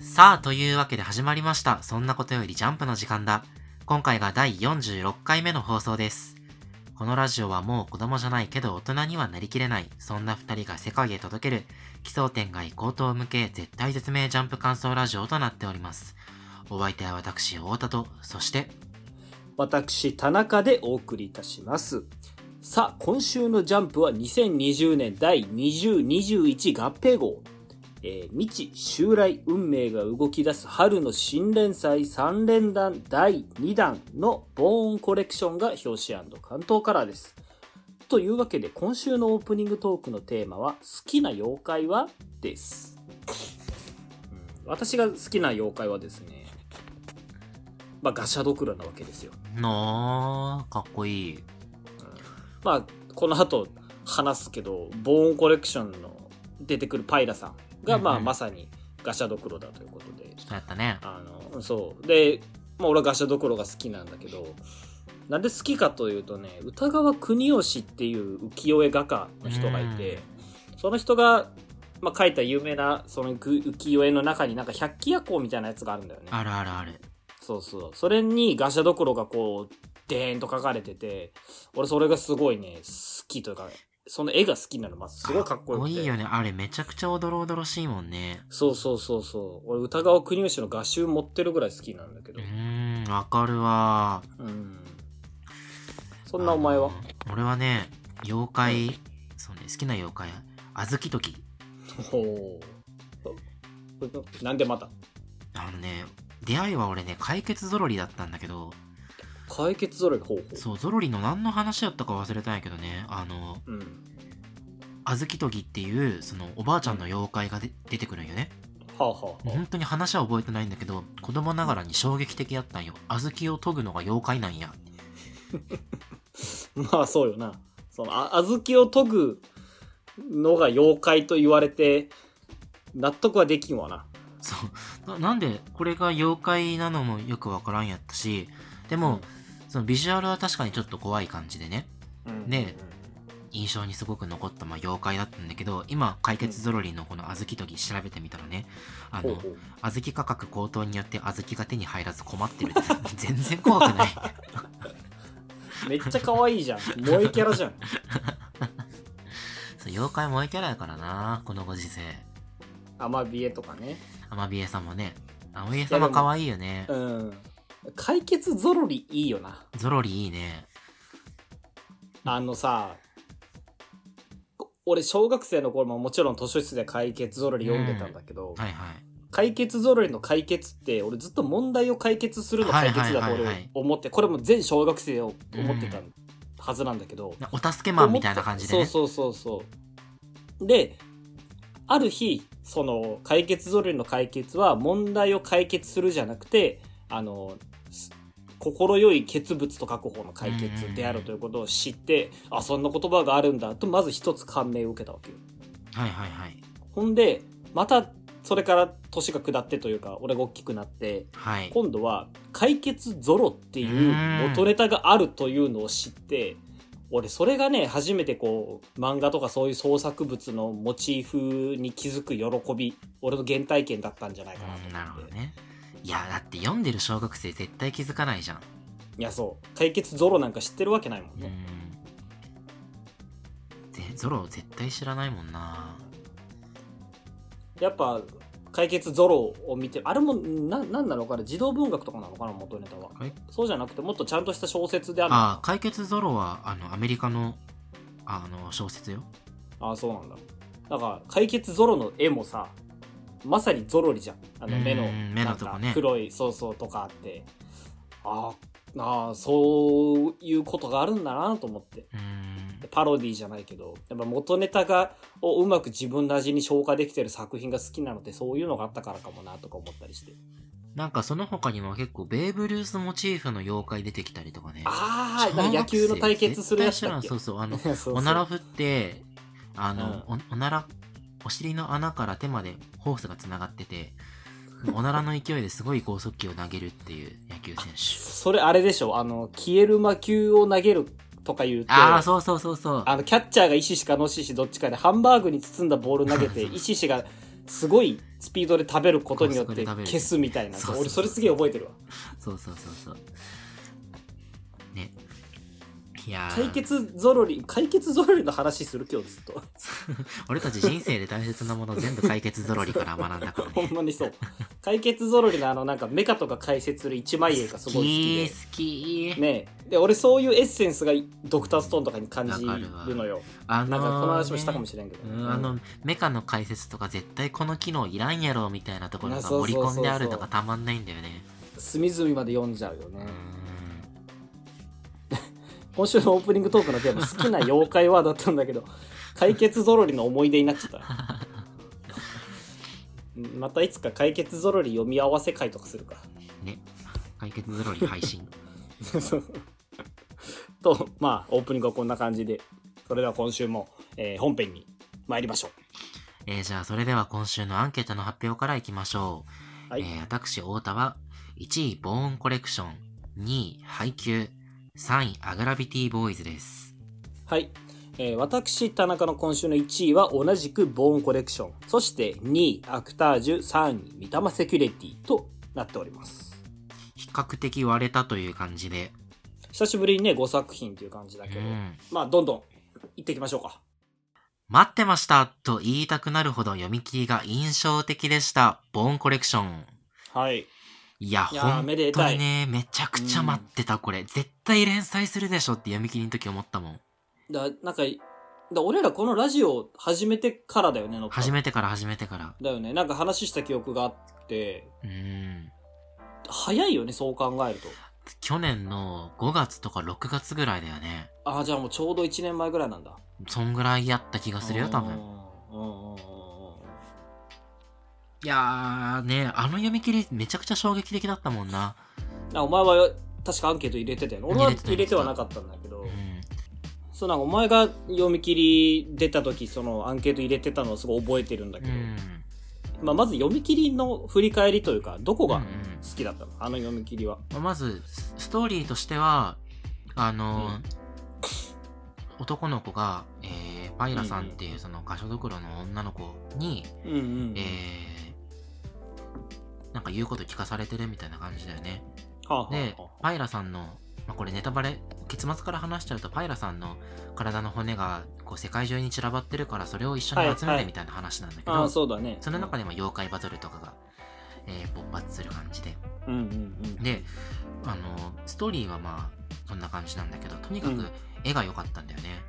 さあ、というわけで始まりました。そんなことよりジャンプの時間だ。今回が第46回目の放送です。このラジオはもう子供じゃないけど大人にはなりきれない、そんな二人が世界へ届ける、奇想天外高等向け絶対絶命ジャンプ感想ラジオとなっております。お相手は私、太田と、そして、私、田中でお送りいたします。さあ、今週のジャンプは2020年第2021合併号。えー未知襲来運命が動き出す春の新連載3連弾第2弾のボーンコレクションが表紙関東カラーです。というわけで今週のオープニングトークのテーマは好きな妖怪は？です。うん私が好きな妖怪はですね、まあガシャドクロなわけですよ。のー、かっこいい。まあ、この後話すけど、ボーンコレクションの出てくるパイラさんが、まあ、まさにガシャドクロだということで、そうやったね。あの、そう。で、まあ、俺はガシャドクロが好きなんだけど、なんで好きかというとね、歌川国吉っていう浮世絵画家の人がいて、その人が、まあ、描いた有名なその浮世絵の中になんか百鬼夜行みたいなやつがあるんだよね。あるあるある。そうそう。それにガシャドクロがこう、でーんと書かれてて、俺それがすごいね、好きというか、その絵が好きなの、まあ、すごいかっこよくて。いいよね。あれめちゃくちゃおどろおどろしいもんね。そうそうそうそう。俺歌川国吉の画集持ってるぐらい好きなんだけどう。ーん、わかるわ。うん。そんなお前は？俺はね、妖怪、そうね、好きな妖怪、あずきとき。ほう。なんでまた？あのね、出会いは俺ね、解決ゾロリだったんだけど、解決ぞろいほうほう。そう、ゾロリの何の話やったか忘れたんやけどね、あの、うん。あずきとぎっていう、その、おばあちゃんの妖怪がで出てくるんよね。はあはあは本当に話は覚えてないんだけど、子供ながらに衝撃的やったんよ。あずきを研ぐのが妖怪なんや。あ。まあそうよな。その、あ、小豆を研ぐのが妖怪と言われて、納得はできんわな。そう。ななんで、これが妖怪なのもよくわからんやったし、でも、そのビジュアルは確かにちょっと怖い感じでね、うんね印象にすごく残った、まあ、妖怪だったんだけど、今、解決ゾロリのこの小豆とぎ調べてみたらね、あの小豆価格高騰によって小豆が手に入らず困ってるって、全然怖くない。めっちゃ可愛いじゃん。萌えキャラじゃん。そう妖怪萌えキャラやからな、このご時世。アマビエとかね。アマビエさんもね、アマビエさんも可愛いよね。うん。解決ゾロリいいよな。ゾロリいいね。あのさ、こ俺小学生の頃ももちろん図書室で解決ゾロリ読んでたんだけど、はいはい。解決ゾロリの解決って俺ずっと問題を解決するの解決だと俺思って、これも全小学生を思ってたはずなんだけど、なお助けマンみたいな感じでね。そうそうそうそう。で、ある日、その解決ゾロリの解決は問題を解決するじゃなくて、あの、す心よい欠物と確保の解決であるということを知って、あ、そんな言葉があるんだと、まず一つ感銘を受けたわけよ。はいはいはい。ほんで、また、それから年が下ってというか、俺が大きくなって、はい。今度は解決ゾロっていう元ネタがあるというのを知って、俺それがね、初めてこう、漫画とかそういう創作物のモチーフに気づく喜び、俺の原体験だったんじゃないかなと思って。うん、なるほどね。いや、だって読んでる小学生絶対気づかないじゃん。いや、そう。解決ゾロなんか知ってるわけないもんうんゾロ絶対知らないもんな。やっぱ、解決ゾロを見て、あれも、な、なんなのかな？児童文学とかなのかな？元ネタは。はいそうじゃなくて、もっとちゃんとした小説であるのああ、解決ゾロは、あの、アメリカの、あの、小説よ。ああ、そうなんだ。だから、解決ゾロの絵もさ、まさにゾロリじゃん。あの、目の、なんか黒い、そうそうとかあって。ああ、そういうことがあるんだなと思って。パロディじゃないけど、やっぱ元ネタが、をうまく自分の味に消化できてる作品が好きなので、そういうのがあったからかもなとか思ったりして。なんかその他にも結構ベーブ・ルースモチーフの妖怪出てきたりとかね。ああ、野球の対決するやつだっけ？そうそう、あの、そうそうおなら振って、あの、おおなら、お尻の穴から手までホースが繋がってて、おならの勢いですごい剛速球を投げるっていう野球選手。それあれでしょ？あの、消える魔球を投げるとか言うと、ああ、そうそうそうそう。あの、キャッチャーが石しかのししどっちかで、ハンバーグに包んだボール投げて、石しがすごいスピードで食べることによって消すみたいな。そうそうそう。俺それすげえ覚えてるわ。そうそうそうそう。ねいやー。解決ゾロリ解決ゾロリの話する今日ずっと。俺たち人生で大切なもの全部解決ぞろりから学んだから ほねんまにそう。解決ゾロリのあのなんかメカとか解説する一枚絵がすごい好き好きでねで俺そういうエッセンスがドクターストーンとかに感じるのよ。あのーなんかこの話もしたかもしれんけど、うん。あのメカの解説とか絶対この機能いらんやろみたいなところが盛り込んであるのがたまんないんだよね。隅々まで読んじゃうよね、うん今週のオープニングトークのテーマ好きな妖怪はだったんだけど 解決ゾロリの思い出になっちゃった。う んまたいつか解決ゾロリ読み合わせ会とかするか。ね。解決ぞろり配信。とまあオープニングはこんな感じでそれでは今週も、えー本編に参りましょえー、じゃあそれでは今週のアンケートの発表からいきましょう、うはい、えー、私太田は1位ボーンコレクション2位配給3位アグラビティボーイズですはいえー私田中の今週の1位は同じくボーンコレクションそして2位アクタージュ3位三玉セキュリティとなっております比較的割れたという感じで久しぶりにね5作品という感じだけど、うんまあどんどん行っていきましょうか待ってましたと言いたくなるほど読み切りが印象的でした。ボーンコレクション。はいいや、いやー本当にね、めちゃくちゃ待ってた、これ。絶対連載するでしょって読み切りの時思ったもん。だなんかだ俺らこのラジオ始めてからだよね乗った始めてから始めてから。だよねなんか話した記憶があってうーん。早いよねそう考えると去年の5月とか6月ぐらいだよね。ああじゃあもうちょうど1年前ぐらいなんだそんぐらいやった気がするよ、多分。うんうんうんうんいやーね、あの読み切りめちゃくちゃ衝撃的だったもんな。あお前は確かアンケート入れてたよね。俺は入れてはなかったんだけど。うん。そうなんかお前が読み切り出た時そのアンケート入れてたのをすごい覚えてるんだけど、うん。まあ、まず読み切りの振り返りというかどこがうん好きだったの、あの読み切りは。まず、スストーリーとしては、あのー男の子が、えー、パイラさんっていうその画所どころの女の子に、うんうん、えー、なんか言うこと聞かされてるみたいな感じだよね。はあはあでは、パイラさんの、まあ、これネタバレ、結末から話しちゃうと、パイラさんの体の骨がこう世界中に散らばってるから、それを一緒に集めはい。はいてみたいな話なんだけど、そうだね。その中でも妖怪バトルとかが、えー、勃発する感じで。うんうんうん。で、あの、ストーリーはまあ、そんな感じなんだけど、とにかくうん。絵が良かったんだよね。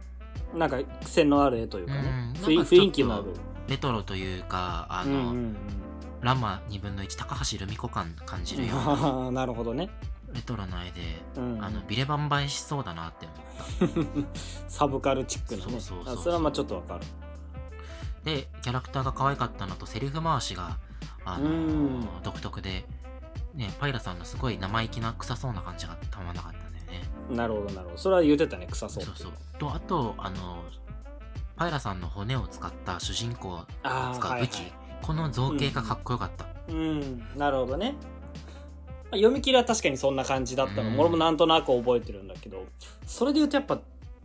なんか癖のある絵というかね、うんか雰囲気のある。レトロというか、あの、うんうんラマ2分の1高橋留美子感感じるような、あ あなるほどね、レトロな絵で、うん、あの、ビレバン映えしそうだなって思った。サブカルチックなね。そうそうそうそう。あそれはまあちょっとわかる。で、キャラクターが可愛かったのと、セリフ回しが、あのうん。独特で、ね、パイラさんのすごい生意気な臭そうな感じがたまらなかったんだよね。なるほどなるほど。それは言うてたね臭そうそうそう。と、あと、あの、パイラさんの骨を使った主人公がああ使う武器、この造形がかっこよかった。うん。なるほどね。まあ読み切りは確かにそんな感じだったの、うん。俺もなんとなく覚えてるんだけどそれで言うとやっぱ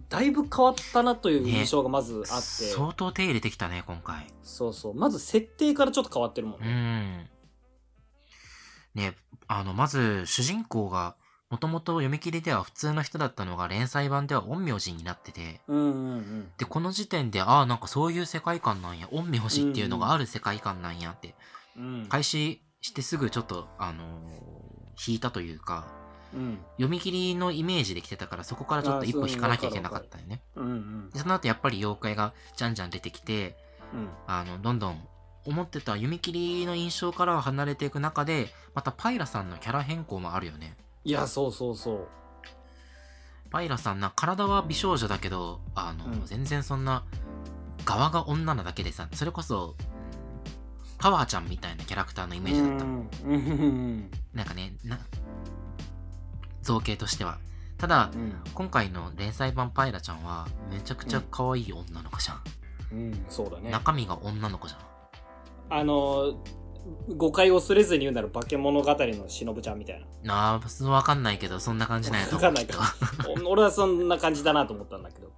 だいぶ変わったなという印象がまずあって、相当手入れてきたね、今回。そうそう。まず設定からちょっと変わってるもんうね、ん。ね、あの、まず、主人公が、もともと読み切りでは普通の人だったのが連載版では陰陽師になってて、うん、うんうん。で、この時点で、ああ、なんかそういう世界観なんや、陰陽師っていうのがある世界観なんやって、うん。開始してすぐちょっと、あのー引いたというか、うん。読み切りのイメージで来てたから、そこからちょっと一歩引かなきゃいけなかったよね。うんうん。でその後やっぱり妖怪がじゃんじゃん出てきて、うん。あの、どんどん思ってた読み切りの印象からは離れていく中で、またパイラさんのキャラ変更もあるよね。いやそうそうそう。パイラさんな、体は美少女だけど、あの、うん。全然そんな、側が女なだけでさ、それこそ、パワーちゃんみたいなキャラクターのイメージだった。うん。うん。なんかね、な、造形としては。ただ、うん。今回の連載版パイラちゃんは、めちゃくちゃ可愛い女の子じゃん。うん。そうだね。中身が女の子じゃん。あの誤解を恐れずに言うなら化け物語のしのぶちゃんみたいななあ、わかんないけど、そんな感じなんやと。わかんないか お俺はそんな感じだなと思ったんだけど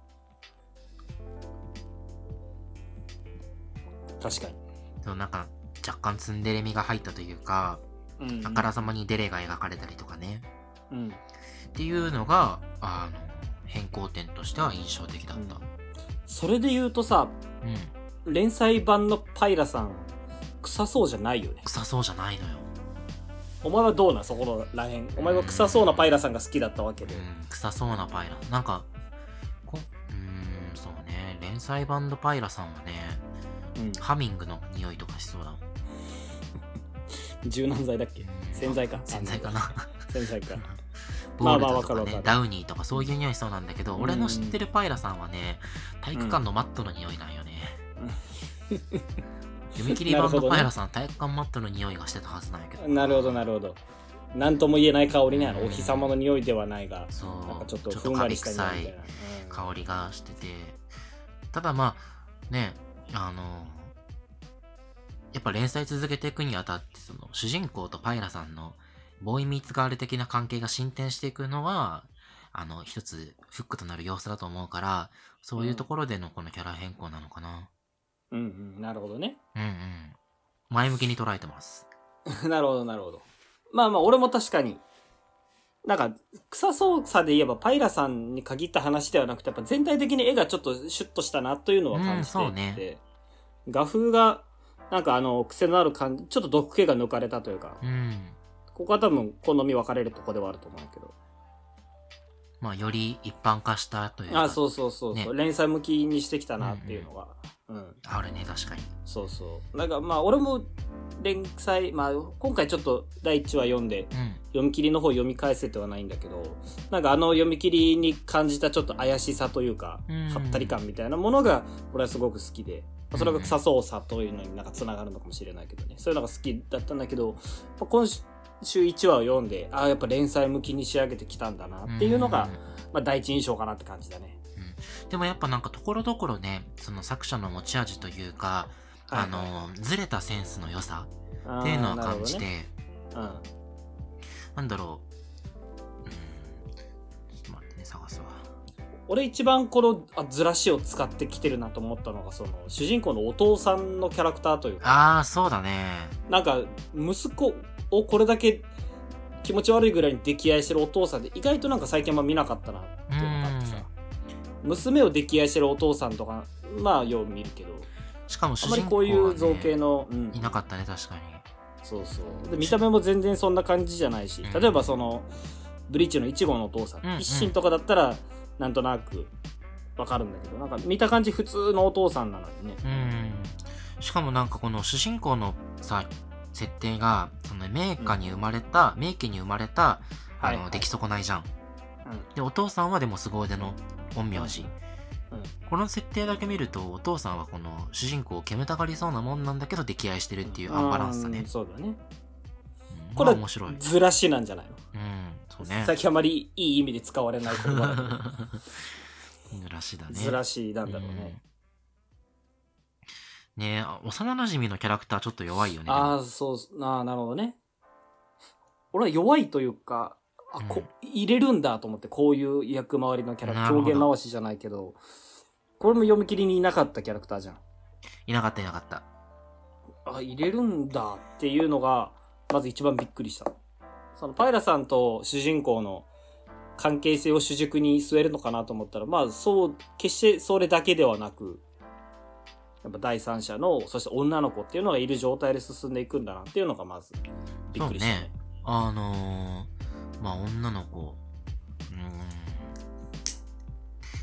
確かにそのなんか若干ツンデレ味が入ったというか、うん。あからさまにデレが描かれたりとかね。うん。っていうのが、あの、変更点としては印象的だった。それで言うとさ、うん。連載版のパイラさん、臭そうじゃないよね。臭そうじゃないのよ。お前はどうなん？そこのらへん。お前は臭そうなパイラさんが好きだったわけで。うん、臭そうなパイラ。なんか、こうーん、そうね、連載版のパイラさんはね、うん。ハミングの匂いとかしそうだもん。柔軟剤だっけ？洗剤か？洗剤かな。洗剤か。ボ まあールドとかまあわかるわかる、ねダウニーとかそういう匂いしそうなんだけど、うん俺の知ってるパイラさんはね、体育館のマットの匂いなんよね。読み切り版のパイラさん、体育館マットの匂いがしてたはずなんやけど。なるほど、なるほど。なんとも言えない香りね。うんお日様の匂いではないが、そうなんかちょっとふんわりした匂い香りがしてて、ただまあ、ね、あの、やっぱ連載続けていくにあたって、その、主人公とパイラさんの、ボーイミーツガール的な関係が進展していくのは、あの、一つフックとなる要素だと思うから、そういうところでのこのキャラ変更なのかな。うんうん、なるほどね。うんうん。前向きに捉えてます。なるほど、なるほど。まあまあ、俺も確かに、なんか、臭そうさで言えば、パイラさんに限った話ではなくて、やっぱ全体的に絵がちょっとシュッとしたなというのは感じていて、うんそうね画風が、なんかあの、癖のある感じ、ちょっと毒気が抜かれたというか、うん。ここは多分好み分かれるとこではあると思うけど。まあ、より一般化したというか。あ、そうそうそうそう、連載向きにしてきたなっていうのが、うん、あるね、確かに。そうそう。なんかまあ、俺も連載、まあ、今回ちょっと第1話読んで、うん。読み切りの方読み返せてはないんだけど、なんかあの読み切りに感じたちょっと怪しさというか、うんはったり感みたいなものが、俺はすごく好きで、まあそれが臭そうさというのになんか繋がるのかもしれないけどね。そういうのが好きだったんだけど、まあ今週1話を読んで、ああ、やっぱ連載向きに仕上げてきたんだなっていうのが、んまあ第一印象かなって感じだね。でもやっぱなんかところどころね、その作者の持ち味というか、あはい。の、ずれたセンスの良さっていうのを感じて、なるほどね。なんだろう、うん、ちょっと待ってね、探すわ。俺一番このあずらしを使ってきてるなと思ったのがその主人公のお父さんのキャラクターというか。ああ、そうだね。なんか息子をこれだけ気持ち悪いぐらいに溺愛してるお父さんで意外となんか最近あんま見なかったなって娘を溺愛してるお父さんとかまあよう見るけど。しかも主あんまり人公は、ね、こういう造形の、うん。いなかったね、確かに。そうそう。で見た目も全然そんな感じじゃないしうん。例えばそのブリーチの1号のお父さん、うんうん。一心とかだったらなんとなくわかるんだけど。なんか見た感じ普通のお父さんなのにね。うん。しかもなんかこの主人公のさ、設定が、その名家に生まれた、名家に生まれた、あの、はい。はい出来損ないじゃん。うん。で、お父さんはでも凄腕の陰陽師。うんこの設定だけ見ると、お父さんはこの主人公を煙たがりそうなもんなんだけど溺愛してるっていうアンバランスだねうん。そうだねうんこれまあ面白い。うん、ずらしなんじゃないの？そうね。最近あまりいい意味で使われない言葉だけど ずらしだね。ずらしなんだろうね、うん。ねえ、あ幼馴染のキャラクターちょっと弱いよね。ああそうああなるほどね俺は弱いというかあこ入れるんだと思ってこういう役回りのキャラなるほど。狂言回しじゃないけどこれも読み切りにいなかったキャラクターじゃん。いなかったいなかった。あ入れるんだっていうのがまず一番びっくりした。そのパイラさんと主人公の関係性を主軸に据えるのかなと思ったらまあそう決してそれだけではなくやっぱ第三者のそして女の子っていうのがいる状態で進んでいくんだなっていうのがまずびっくりした。ね。あのー、まあ女の子、うーん。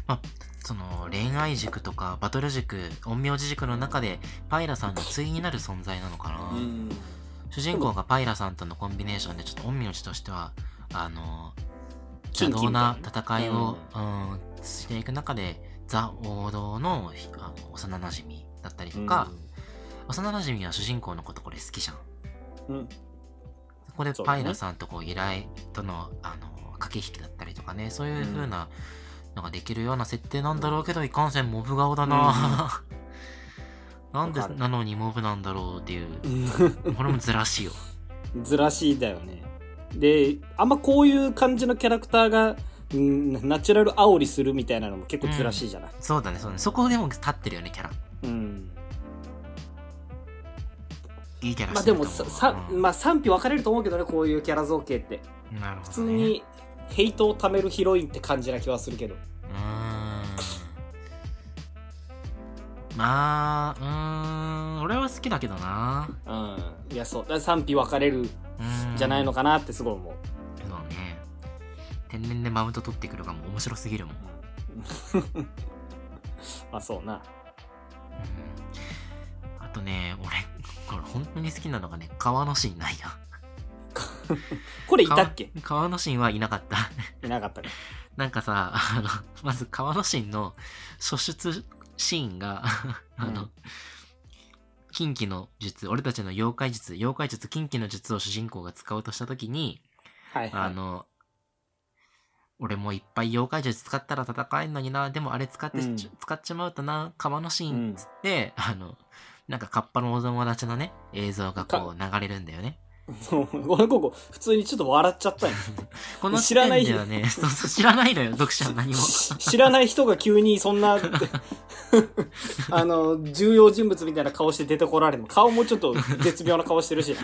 まあ、その恋愛軸とかバトル軸、陰陽師軸の中でパイラさんの対になる存在なのかな。うん主人公がパイラさんとのコンビネーションでちょっと陰陽師としては、あのー、邪道な戦いを、うん、していく中で、ザ王道のひあの幼馴染だったりとか、幼馴染は主人公のことこれ好きじゃん。うんそこでパイラさんとこう依頼とのあの駆け引きだったりとかね、そういう風なのができるような設定なんだろうけど、いかんせんモブ顔だな、なんでわかる。なのにモブなんだろうっていう、これもずらしいよ。ずらしいだよね。であんまこういう感じのキャラクターがうんナチュラル煽りするみたいなのも結構ずらしいじゃない、そうだね、そうだね。そこでも立ってるよね、キャラ。うん。いいキャラまあでもささ、うん。まあ賛否分かれると思うけどねこういうキャラ造形って。なるほど、ね、普通にヘイトを貯めるヒロインって感じな気はするけど。うーん。まあうーん。俺は好きだけどな。うん。いやそう。賛否分かれるじゃないのかなってすごい思う、そうね。天然でマウント取ってくるかも面白すぎるもん。まあそうな。うん。あとね俺これ本当に好きなのがね川のシーンないや これいたっけ？川川のシーンはいなかった。いなかったね。なんかさあのまず川のシーンの初出シーンが あの、うん。近畿の術俺たちの妖怪術妖怪術近畿の術を主人公が使おうとした時にはいはい。あの、俺もいっぱい妖怪術使ったら戦えんのにな、でもあれ使って、うん。使っちまうとな、川のシーンつって、あの、なんかカッパのお友達のね、映像がこう流れるんだよね。そう俺ここ普通にちょっと笑っちゃったんよ この知らない時点ではね、そうそう知らないのよ、読者は何も。し知らない人が急にそんな あの重要人物みたいな顔して出てこられても顔もちょっと絶妙な顔してるしな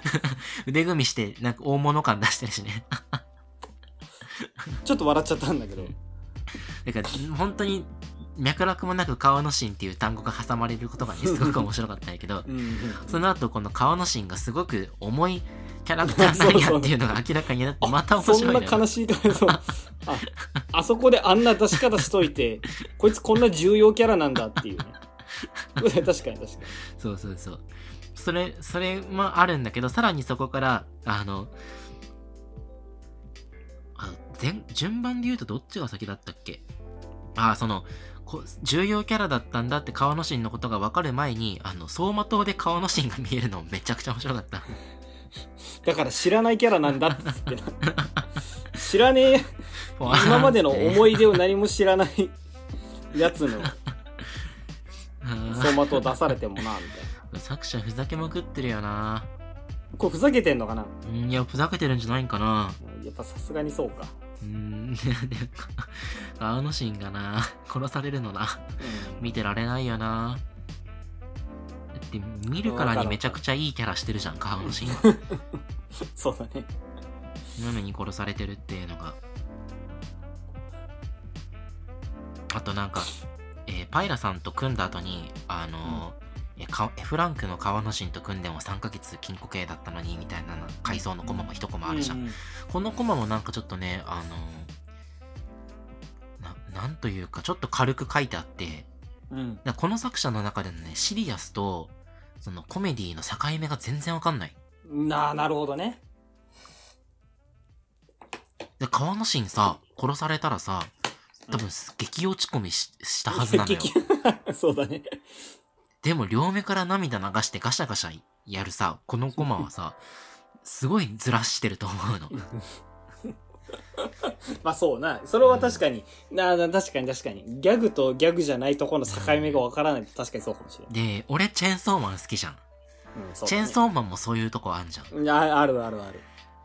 腕組みして、なんか大物感出してるしね。ちょっと笑っちゃったんだけどだから、本当に、脈絡もなく川のシーンっていう単語が挟まれることがね、すごく面白かったんやけど、うんうんその後この川のシーンがすごく重いキャラクターなんやっていうのが明らかになって、また面そん白いのよな悲しい顔そうああそこであんな出し方しといてこいつこんな重要キャラなんだっていうね。確かに確かに。そうそうそう。それ、それもあるんだけど、さらにそこから、あの、あ全順番で言うとどっちが先だったっけ？あ、その、こ重要キャラだったんだって川野シーンのことが分かる前に、あの、走馬灯で川野シーンが見えるのめちゃくちゃ面白かった。だから知らないキャラなんだっつってな 知らねえ今までの思い出を何も知らないやつのうん走馬灯出されてもなみたいな作者ふざけまくってるよな。これふざけてんのかな？うんいや、ふざけてるんじゃないんかな。やっぱさすがにそうか、うーん、でも川野シーンがな、殺されるのな。うん。見てられないよな。だって見るからにめちゃくちゃいいキャラしてるじゃん川野シーン そうだね。なのに殺されてるっていうのが。あとなんか、えーパイラさんと組んだ後にあのーえかエフランクの川野シーンと組んでも3ヶ月禁錮刑だったのにみたいな回想のコマも一コマあるじゃん、うんうん。このコマもなんかちょっとねあのーななんというかちょっと軽く書いてあってうん。この作者の中でのね、シリアスと、そのコメディの境目が全然わかんない。なあなるほどね。で、川野シンさ、殺されたらさ、多分、激落ち込みししたはずなのよ。激 そうだねでも、両目から涙流してガシャガシャやるさ、このコマはさ、すごいずらしてると思うの。まあそうなそれは確かになな確かに確かにギャグとギャグじゃないところの境目がわからないと確かにそうかもしれない、で、俺、チェーンソーマン好きじゃん。うんそうチェーンーソーマンもそういうとこあんじゃん。ああるあるある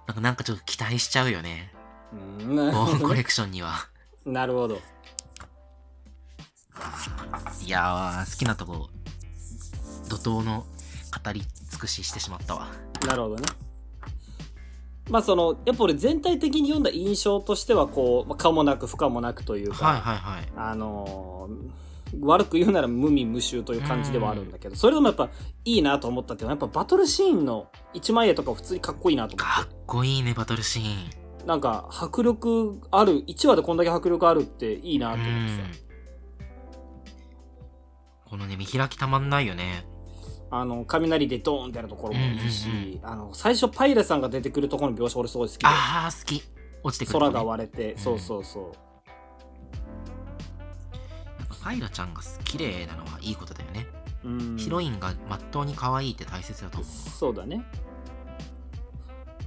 なんか、なんかちょっと期待しちゃうよね。うんーンコレクションには。なるほどいやー、好きなとこ、怒涛の語り尽くししてしまったわ。なるほどねまあそのやっぱ俺全体的に読んだ印象としてはこう、まあ、可もなく不可もなくというか、はいはいはい。あのー悪く言うなら無味無臭という感じではあるんだけど、それでもやっぱいいなと思ったっていうのは、やっぱバトルシーンの一枚絵とか普通にかっこいいなと思かっって。こいいね、バトルシーン。なんか迫力ある、1話でこんだけ迫力あるっていいなと思ってこのね、見開きたまんないよね。さ。あの、雷でドーンってやるところもいいし、うんうんあの、最初パイレさんが出てくるところの描写俺すごい好きで。あー、好き。落ちてくると空ね、が割れて、うんそうそうそう。なんかファイラちゃんが綺麗なのはいいことだよね。うん。ヒロインがまっとうに可愛いって大切だと思う。そうだね。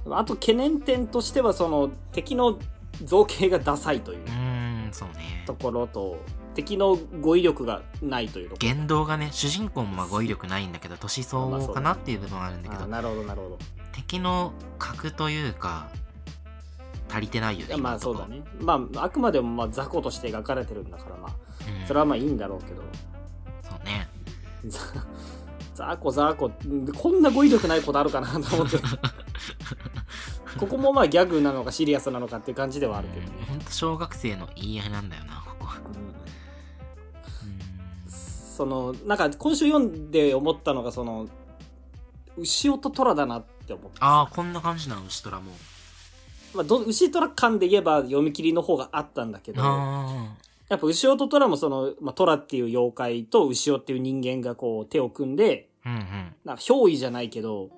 あと懸念点としては、その、敵の造形がダサいといううーん、そうねと。ころと、敵の語彙力がないというと。言動がね、主人公もまあ語彙力ないんだけど、年相応かなっていう部分はあるんだけど、あなるほど、なるほど。敵の格というか、足りてないよね。まあそうだ。ね。まあ、あくまでもまあ雑魚として描かれてるんだから、まあ、うんそれはまあいいんだろうけど。そうね。ざザーコザーコ、こんな語彙力ないことあるかなと思って。ここもまあギャグなのかシリアスなのかっていう感じではあるけどね。ほんと小学生の言い合いなんだよな、ここは。うんその、なんか今週読んで思ったのが、その、牛尾と虎だなって思ってさ。ああ、こんな感じなの、牛虎も。まあ、ど牛虎感で言えば読み切りの方があったんだけど、あやっぱ牛尾と虎もその、まあ、虎っていう妖怪と牛尾っていう人間がこう手を組んで、あ、うんうん。なんか憑依じゃないけど、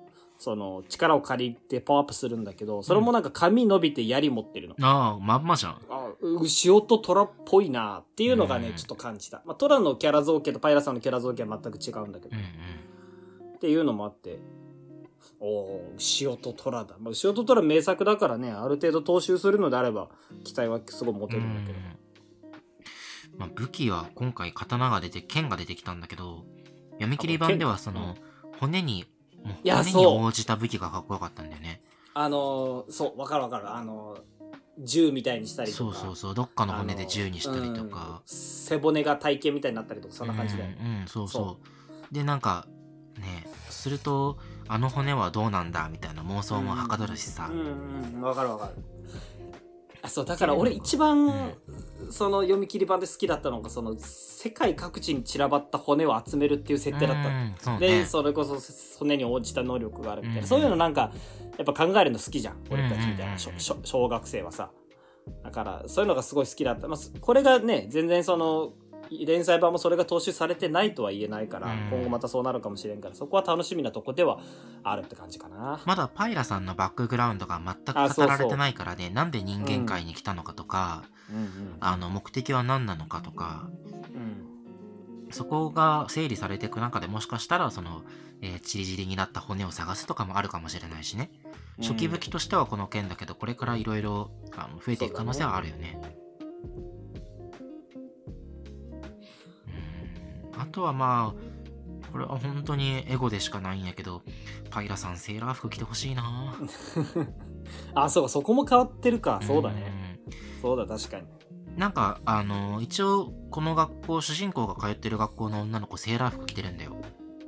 その力を借りてパワーアップするんだけど、それもなんか髪伸びて槍持ってるの。ああ、まんまじゃん。あ、牛尾と虎っぽいなっていうのがね、うんちょっと感じた。まあ、虎のキャラ造形とパイラさんのキャラ造形は全く違うんだけど。っていうのもあって、おお牛尾と虎だ。まあ、牛尾と虎名作だからね、ある程度踏襲するのであれば、期待はすごい持てるんだけど。うんまあ、武器は今回刀が出て剣が出てきたんだけど読み切り版ではその骨にいやそう。応じた武器がかっこよかったんだよね。あのーそう、わかるわかる。あのー銃みたいにしたりとか。そうそうそう。どっかの骨で銃にしたりとうん。か背骨が体型みたいになったりとか、そんな感じだよね。うん、うんそうそそう。でなんかねするとあの骨はどうなんだみたいな妄想もはかどるしさ、うんうん、わかるわかる。あ、そう、だから俺一番、その読み切り版で好きだったのが、その、世界各地に散らばった骨を集めるっていう設定だった。の。うんそうで、ねそれこそ骨に応じた能力があるみたいな、うんそういうのなんかやっぱ考えるの好きじゃん俺たちみたいうんな、しょしょ小学生はさだからそういうのがすごい好きだった、まあ、すこれがね全然その連載版もそれが踏襲されてないとは言えないから、うん。今後またそうなるかもしれんからそこは楽しみなとこではあるって感じかな、まだパイラさんのバックグラウンドが全く語られてないからね。なんで人間界に来たのかとか、うんうんあの目的は何なのかとかうん。そこが整理されていく中でもしかしたらその、えー、チリチリになった骨を探すとかもあるかもしれないしね。初期武器としてはこの剣だけどこれからいろいろ増えていく可能性はあるよねあとはまあこれは本当にエゴでしかないんやけどパイラさんセーラー服着てほしいな。あそうかそこも変わってるか。そうだね。ねそうだ確かに。なんかあの一応この学校主人公が通ってる学校の女の子セーラー服着てるんだよ。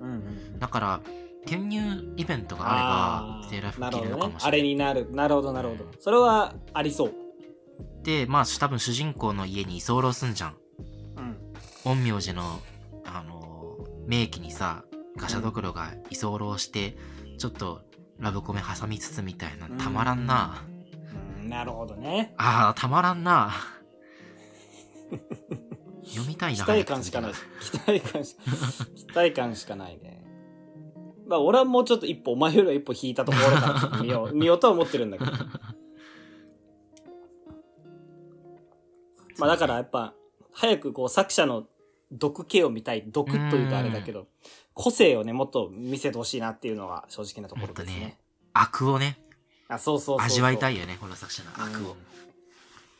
うんうんだから転入イベントがあればセーラー服着れるかもしあれれないになる。なるほどなるほど。それはありそう。でまあ多分主人公の家に居候すんじゃん。うん。陰陽師の名器にさガシャドクロが居候してちょっとラブコメ挟みつつみたいなたまらんな、うんなるほどね。あーたまらんな。読みたいな 期待感しかない。期待感し 期待感しかないね。まあ俺はもうちょっと一歩お前よりは一歩引いたところから見よう 見ようとは思ってるんだけど。まあだからやっぱ早くこう作者の毒気を見たい毒というとあれだけど個性をねもっと見せてほしいなっていうのが正直なところですね。ね。悪をね。あそうそう味わいたいよねこの作者の悪を、うん。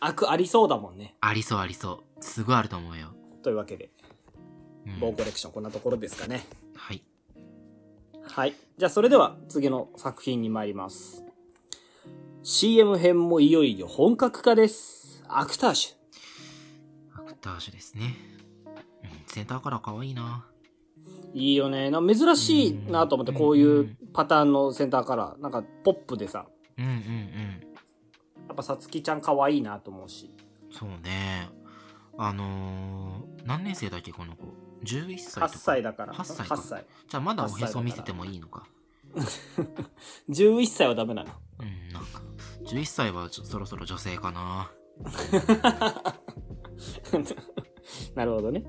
悪ありそうだもんね。ありそうありそう。すごいあると思うよ、というわけでうん。ボーコレクションこんなところですかね。はい。はい。じゃあそれでは次の作品に参ります。CM 編もいよいよ本格化です。アクターシュ。アクタージュですね、うん、センターカラーかわいいないいよね。な珍しいなと思って、うんこういうパターンのセンターカラー。なんかポップでさ、うんうんうんやっぱさつきちゃん可愛いなと思うし。そうねあのー、何年生だっけこの子？11歳とか？8歳だから。8歳か8歳。じゃあまだお8歳だからへそ見せてもいいのか11歳はダメなの。うんなんか11歳はちょそろそろ女性かな なるほどね。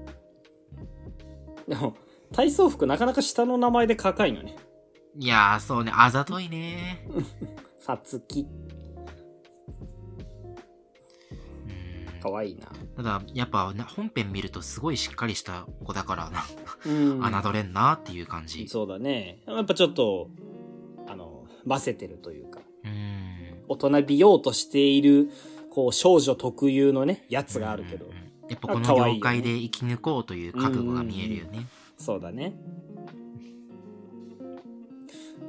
でも、体操服なかなか下の名前で高いのね。いやーそうねあざといねさつき。うん可愛いな。ただやっぱな本編見るとすごいしっかりした子だからなうん。侮れんなっていう感じそうだね。やっぱちょっと、あの、ませてるというか、うん大人びようとしている、こう、少女特有のね、やつがあるけどうん。うんやっぱこの業界で生き抜こうという覚悟が見えるよねそうだね。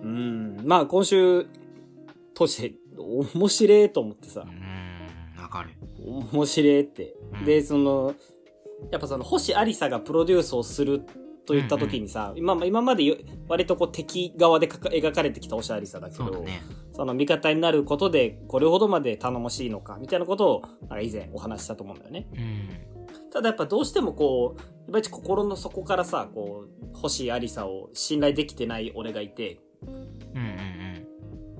うん。まあ、今週、通して、面白いと思ってさう、んわかる面白いってうん。で、その、やっぱその、星ありさがプロデュースをするっと言った時にさ、今今までよ割とこう敵側で描かれてきた星ありさだけどそね。その味方になることでこれほどまで頼もしいのかみたいなことをなんか以前お話ししたと思うんだよね。うん。ただやっぱどうしてもこう、やっぱり心の底からさ、こう、星ありさを信頼できてない俺がいて、うんうんうん。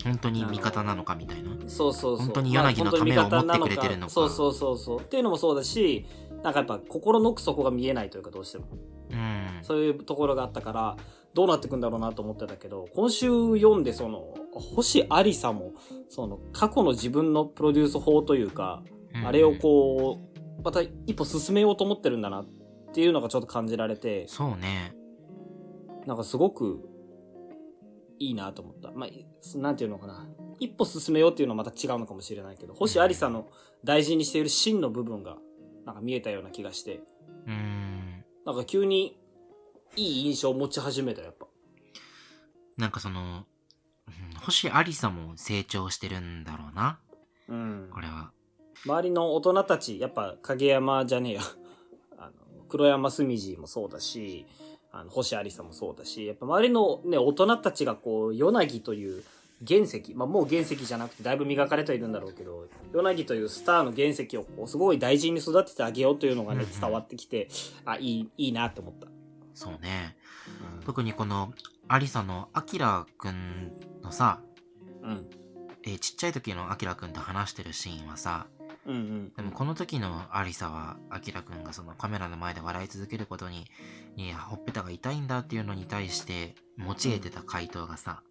本当に味方なのかみたいな。そうそうそう。本当に柳のためを思ってくれてるのかそうそうそうそう。っていうのもそうだし、なんかやっぱ心の奥底が見えないというかどうしても。うん。そういうところがあったから、どうなってくんだろうなと思ってたけど、今週読んでその、星ありさも、その、過去の自分のプロデュース法というか、うんあれをこう、また一歩進めようと思ってるんだなっていうのがちょっと感じられて、そうね。なんかすごくいいなと思った。まあ、なんていうのかな。一歩進めようっていうのはまた違うのかもしれないけど、星ありさの大事にしている真の部分が、なんか見えたような気がして、うん。なんか急にいい印象を持ち始めた、やっぱ。なんかその、うん星ありさも成長してるんだろうな。うんこ。れは。周りの大人たち、やっぱ影山じゃねえや。あの、黒山澄次もそうだし、あの、星ありさもそうだし、やっぱ周りのね、大人たちがこう、ヨナギという原石、まあもう原石じゃなくてだいぶ磨かれてはいるんだろうけど、ヨナギというスターの原石をこうすごい大事に育ててあげようというのがね、うんうん伝わってきて、あ、いい、いいなって思った。そうね。特にこの、アリサのアキラくんのさ、うん。えーちっちゃい時のアキラくんと話してるシーンはさ、うんうん。でもこの時のアリサは、アキラくんがそのカメラの前で笑い続けることに、いや、ほっぺたが痛いんだっていうのに対して、用いてた回答がさ、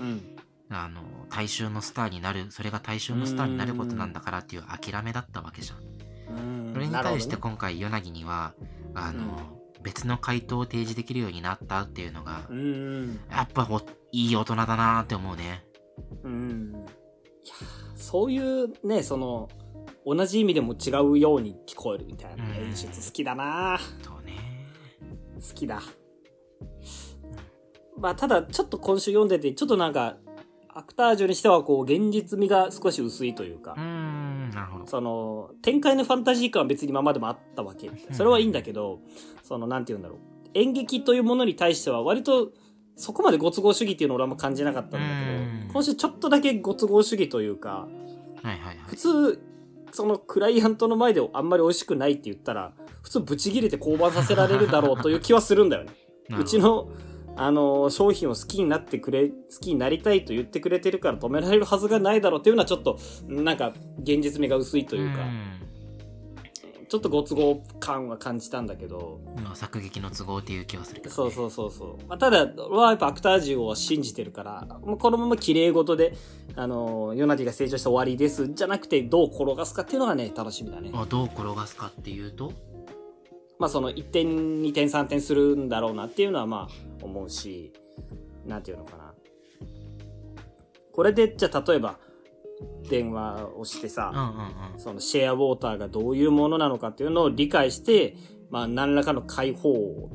うん。あの、大衆のスターになる、それが大衆のスターになることなんだからっていう諦めだったわけじゃん。うんそれに対して今回、ヨナギには、あの、別の回答を提示できるようになったっていうのが。やっぱおいい大人だなーって思うね。うん。いや、そういうね、その、同じ意味でも違うように聞こえるみたいなうん演出好きだなそうね。好きだ。まあ、ただ、ちょっと今週読んでて、ちょっとなんか、アクタージュにしては、こう、現実味が少し薄いというかうー、ん、なるほど。その、展開のファンタジー感は別に今までもあったわけ。それはいいんだけど、その、なんて言うんだろう。演劇というものに対しては、割と、そこまでご都合主義っていうのを俺はあんま感じなかったんだうんけど、今週ちょっとだけご都合主義というか、はいはいはい普。通、そのクライアントの前であんまり美味しくないって言ったら、普通ブチ切れて降板させられるだろうという気はするんだよね。うち、の、あの、商品を好きになってくれ、好きになりたいと言ってくれてるから止められるはずがないだろうっていうのはちょっと、なんか、現実味が薄いというか、ちょっとご都合感は感じたんだけど、うんまあ作劇の都合っていう気はするけど、ね。そうそうそうそう。まあ、ただ、俺はやっぱアクタージュを信じてるから、もうこのまま綺麗事で、あの、ヨナディが成長して終わりです、じゃなくて、どう転がすかっていうのがね、楽しみだね。あどう転がすかっていうと？まあその1点、2点、3点するんだろうなっていうのはまあ思うし、なんていうのかな。これで、じゃあ例えば、電話をしてうんさ。そのシェアウォーターがどういうものなのかっていうのを理解して、まあ何らかの解放を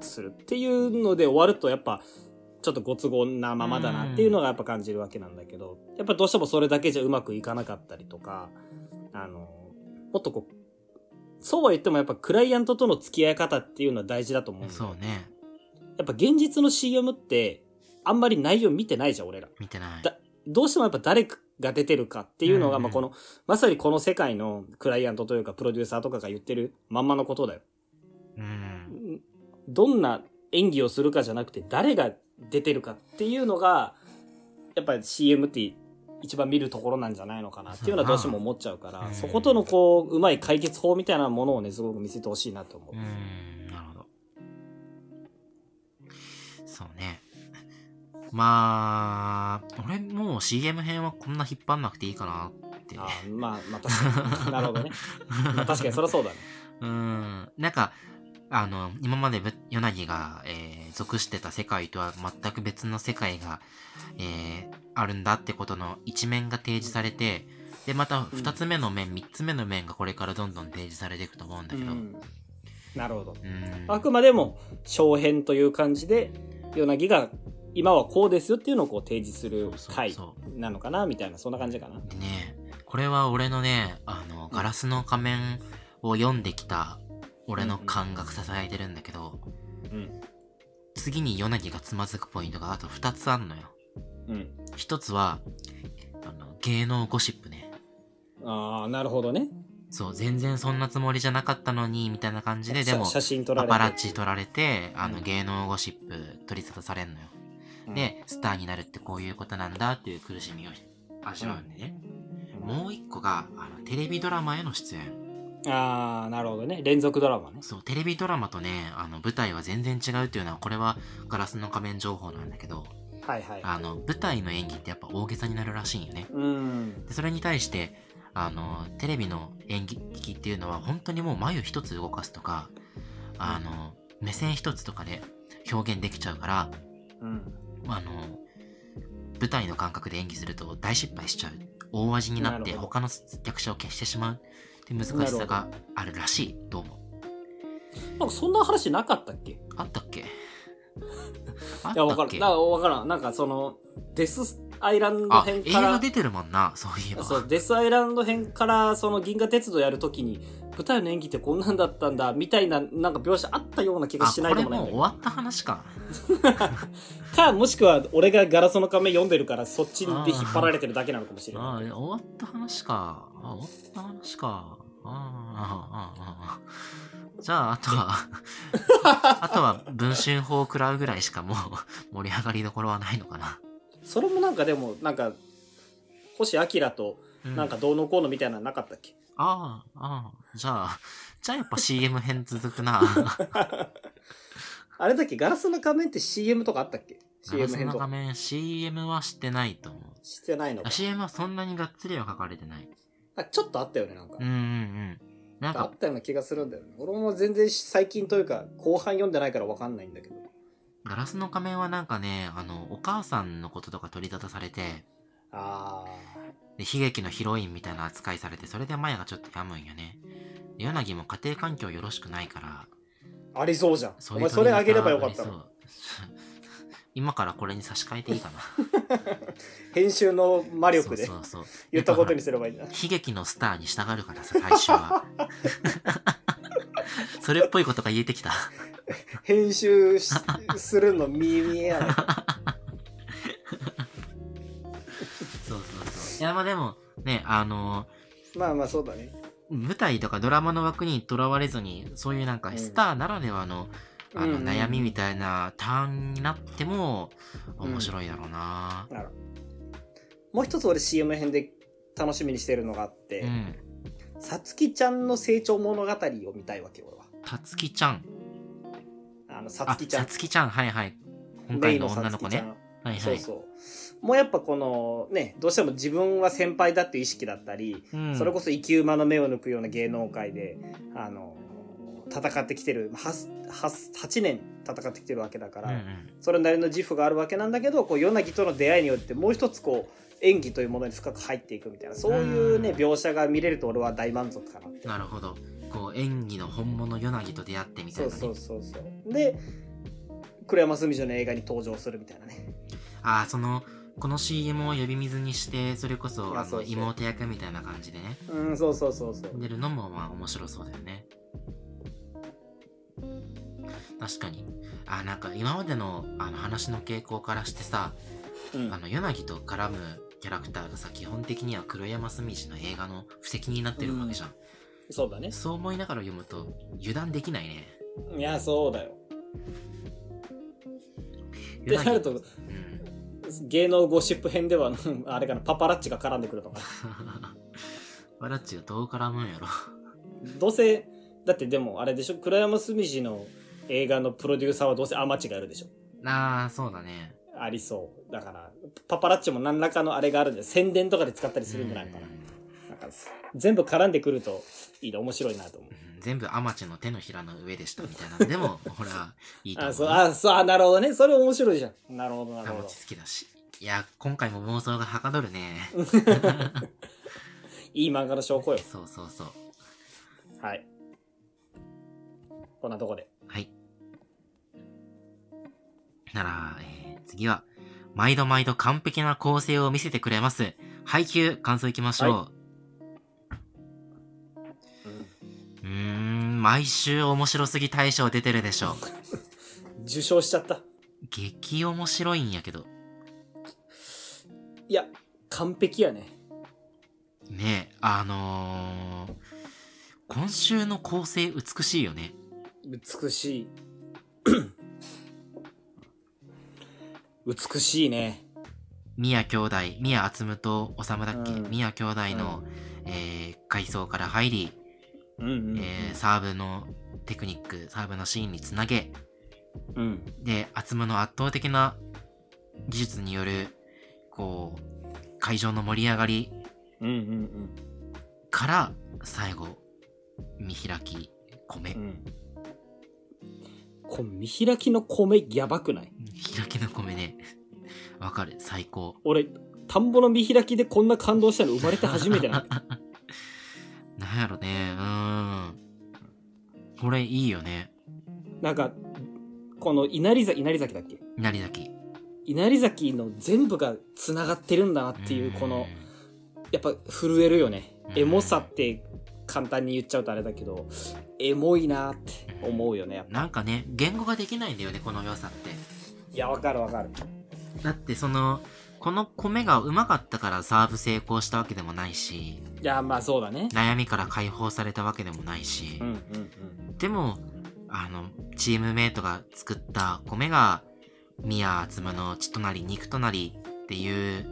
するっていうので終わるとやっぱ、ちょっとご都合なままだなっていうのがやっぱ感じるわけなんだけど、やっぱどうしてもそれだけじゃうまくいかなかったりとか、あの、もっとこう、そうは言ってもやっぱクライアントとの付き合い方っていうのは大事だと思うんだよそうね。やっぱ現実の CM ってあんまり内容見てないじゃん、俺ら。見てない。だどうしてもやっぱ誰が出てるかっていうのが、うんまあこの、まさにこの世界のクライアントというかプロデューサーとかが言ってるまんまのことだよ。うん。どんな演技をするかじゃなくて誰が出てるかっていうのが、やっぱり CM って一番見るところなんじゃないのかなっていうのはどうしても思っちゃうから、うんそことのこう、うまい解決法みたいなものをね、すごく見せてほしいなと思うう。ん、なるほど。そうね。まあ、俺もう CM 編はこんな引っ張んなくていいかなって。あまあ、まあ確かに。なるほどね。まあ確かにそりゃそうだね。うん。なんか、あの、今までぶヨナギが、えー属してた世界とは全く別の世界が、えーあるんだってことの一面が提示されて、で、また二つ目の面、三つ目の面がこれからどんどん提示されていくと思うんだけど。うんなるほど。うん。あくまでも、小編という感じで、ヨナギが、今はこうですよっていうのをこう提示する回なのかなみたいな、そんな感じかな。でね、これは俺のね、あの、ガラスの仮面を読んできた俺の感が支えてるんだけど、うん。次にヨナギがつまずくポイントがあと2つあんのよ。うん。1つは、あの、芸能ゴシップね。ああ、なるほどね。そう、全然そんなつもりじゃなかったのに、みたいな感じで、でも、写真撮られて。パパラッチ撮られて、あの、うん芸能ゴシップ取り沙汰されんのよ。うん、で、スターになるってこういうことなんだっていう苦しみを味わうんでね。もう一個が、あの、テレビドラマへの出演。ああ、なるほどね。連続ドラマね。そう、テレビドラマとね、あの、舞台は全然違うっていうのは、これはガラスの仮面情報なんだけど、はいはい。あの、舞台の演技ってやっぱ大げさになるらしいんよね。うん。でそれに対して、あの、テレビの演劇っていうのは本当にもう眉一つ動かすとか、あの、目線一つとかで表現できちゃうから、うん。あの、舞台の感覚で演技すると大失敗しちゃう。大味になって他の役者を消してしまうって難しさがあるらしい。どうも。なんかそんな話なかったっけ？いあったっけ？あっや、わからん。たっけなわからん。なんかその、デスアイランドあ、編から、映画出てるもんな、そういえば。そう、デスアイランド編から、その銀河鉄道やるときに、舞台の演技ってこんなんだったんだ、みたいな、なんか描写あったような気があ、しなこれいでもないんだけど。もう終わった話か。か、もしくは、俺がガラスの仮面読んでるから、そっちで引っ張られてるだけなのかもしれあない。終わった話か。あ、終わった話か。ああ、ああ、ああ。じゃあ、あとは、あとは文春法を食らうぐらいしかもう盛り上がりどころはないのかな。それもなんかでも、なんか、星明と、うんなんかどうのこうのみたいなのなかったっけ、ああ、ああ、じゃあ、じゃあやっぱ CM 編続くな。あれだっけガラスの仮面って CM とかあったっけ？ガラ ?CM ス編とか。の画面 CM はしてないと思う。してないの。CM はそんなにがっつりは書かれてない。あちょっとあったよね、なんか。うんうんうん。なんかあっ、たような気がするんだよね。俺も全然最近というか、後半読んでないからわかんないんだけど。ガラスの仮面はなんかね、あの、お母さんのこととか取り沙汰されて、あで、悲劇のヒロインみたいな扱いされて、それでマヤがちょっと病むんよね。で柳も家庭環境よろしくないから、あ。ありそうじゃん。そういうお前それあげればよかったの。今からこれに差し替えていいかな。編集の魔力でそうそうそう。言ったことにすればいいんだ。悲劇のスターに従うからさ、大衆は。それっぽいことが言えてきた。編集しするの見見えやない。そうそうそう。いや、まあでも、ね、あの、まあまあそうだね。舞台とかドラマの枠にとらわれずに、そういうなんかうんスターならではの、うんうん悩みみたいなターンになっても、面白いだろうな、なるもう一つ俺 CM 編で楽しみにしてるのがあってう、ん。さつきちゃんの成長物語を見たいわけよ、俺は。たつきちゃん。あの、さあつき、ちゃんさ。つきちゃん、はいはい。今回の女の子ね。。はいはい。そうそう。もうやっぱこのね、どうしても自分は先輩だっていう意識だったり、うんそれこそ生き馬の目を抜くような芸能界で、あの、戦ってきてる、8, 8年戦ってきてるわけだから、うんうんそれなりの自負があるわけなんだけど、こう、ヨナギとの出会いによってもう一つこう、演技というものに深く入っていくみたいな、そういうね、うん描写が見れると俺は大満足かなって。なるほど。こう、演技の本物、ヨナギと出会ってみたそいうなね。そうそうそう。で、黒山澄女の映画に登場するみたいなね。ああ、その、この CM を呼び水にして、それこそ、妹役みたいな感じでね、うん、そうそうそうそう。出るのも、まあ、面白そうだよね。確かに。あ、なんか、今までの、あの、話の傾向からしてさ、うんあの、ヨナギと絡むキャラクターがさ、基本的には黒山澄の映画の布石になってるわけじゃん。そうだね。そう思いながら読むと、油断できないね。いや、そうだよ。ってなると、うん。芸能ゴシップ編では、あれかな、パパラッチが絡んでくるのかな。バラッチがどう絡むんやろ。どうせ、だってでもあれでしょ、黒山澄の映画のプロデューサーはどうせアマチがやるでしょ。ああ、そうだね。ありそう。だから、パパラッチも何らかのあれがあるんで、宣伝とかで使ったりするんじゃないのかな。なんか全部絡んでくるといいの面白いなと思う。うん全部アマチの手のひらの上でしたみたいな。でも、ほら、いいと思あ、う。そう、あ、そう、あ、なるほどね。それ面白いじゃん。なるほど、なるほどアマチ。好きだし。いや、今回も妄想がはかどるね。いい漫画の証拠よ。そうそうそう。はい。こんなとこで。はい。なら、えー次は、毎度毎度完璧な構成を見せてくれます。配給、感想いきましょう。はうーん、毎週面白すぎ大賞出てるでしょ。受賞しちゃった。激面白いんやけど。いや、完璧やね。ねえ、あのー、今週の構成美しいよね。美しい。美しいね。宮兄弟、宮厚夢と修だっけ、うん宮兄弟の、えー、階層から入り、うんうん、えー、サーブのテクニック、サーブのシーンにつなげ、うん。で、厚夢の圧倒的な技術による、こう、会場の盛り上がりうんうんから、最後、見開き、米。うん。うん。この見開きの米やばくない？見開きの米ね。わかる、最高。俺、田んぼの見開きでこんな感動したの生まれて初めてなんだ。なんやろね、うーん。これいいよね。なんか、この稲荷崎、稲荷崎だっけ？稲荷崎。稲荷崎の全部が繋がってるんだなっていう、この、やっぱ震えるよね。うんエモさって簡単に言っちゃうとあれだけど、エモいなって思うよね。なんかね、言語ができないんだよね、この良さって。いや、わかるわかる。だってその、この米がうまかったからサーブ成功したわけでもないし、いや、まあそうだね。悩みから解放されたわけでもないし、うんうんうん。でも、あの、チームメイトが作った米が、宮厚夢の血となり肉となりっていう、